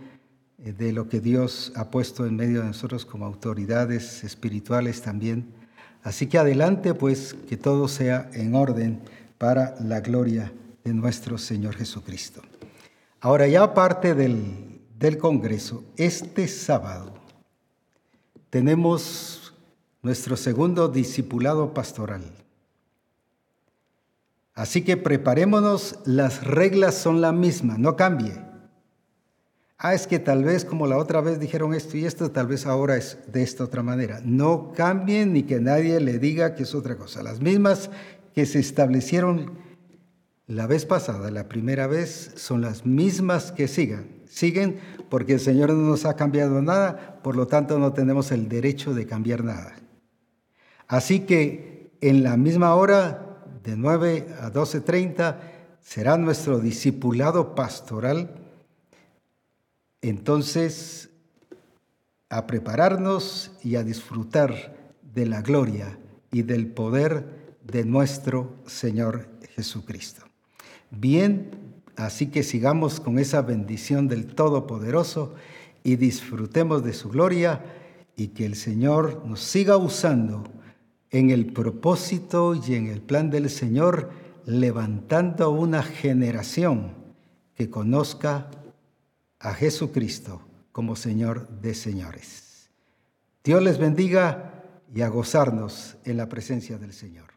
eh, de lo que Dios ha puesto en medio de nosotros como autoridades espirituales también Así que adelante pues que todo sea en orden para la gloria de nuestro Señor Jesucristo. Ahora ya aparte del, del Congreso, este sábado tenemos nuestro segundo discipulado pastoral. Así que preparémonos, las reglas son las mismas, no cambie. Ah, es que tal vez como la otra vez dijeron esto y esto, tal vez ahora es de esta otra manera. No cambien ni que nadie le diga que es otra cosa. Las mismas que se establecieron la vez pasada, la primera vez, son las mismas que sigan. Siguen porque el Señor no nos ha cambiado nada, por lo tanto no tenemos el derecho de cambiar nada. Así que en la misma hora, de 9 a 12.30, será nuestro discipulado pastoral entonces a prepararnos y a disfrutar de la gloria y del poder de nuestro Señor Jesucristo. Bien, así que sigamos con esa bendición del Todopoderoso y disfrutemos de su gloria y que el Señor nos siga usando en el propósito y en el plan del Señor, levantando una generación que conozca a Jesucristo como Señor de señores. Dios les bendiga y a gozarnos en la presencia del Señor.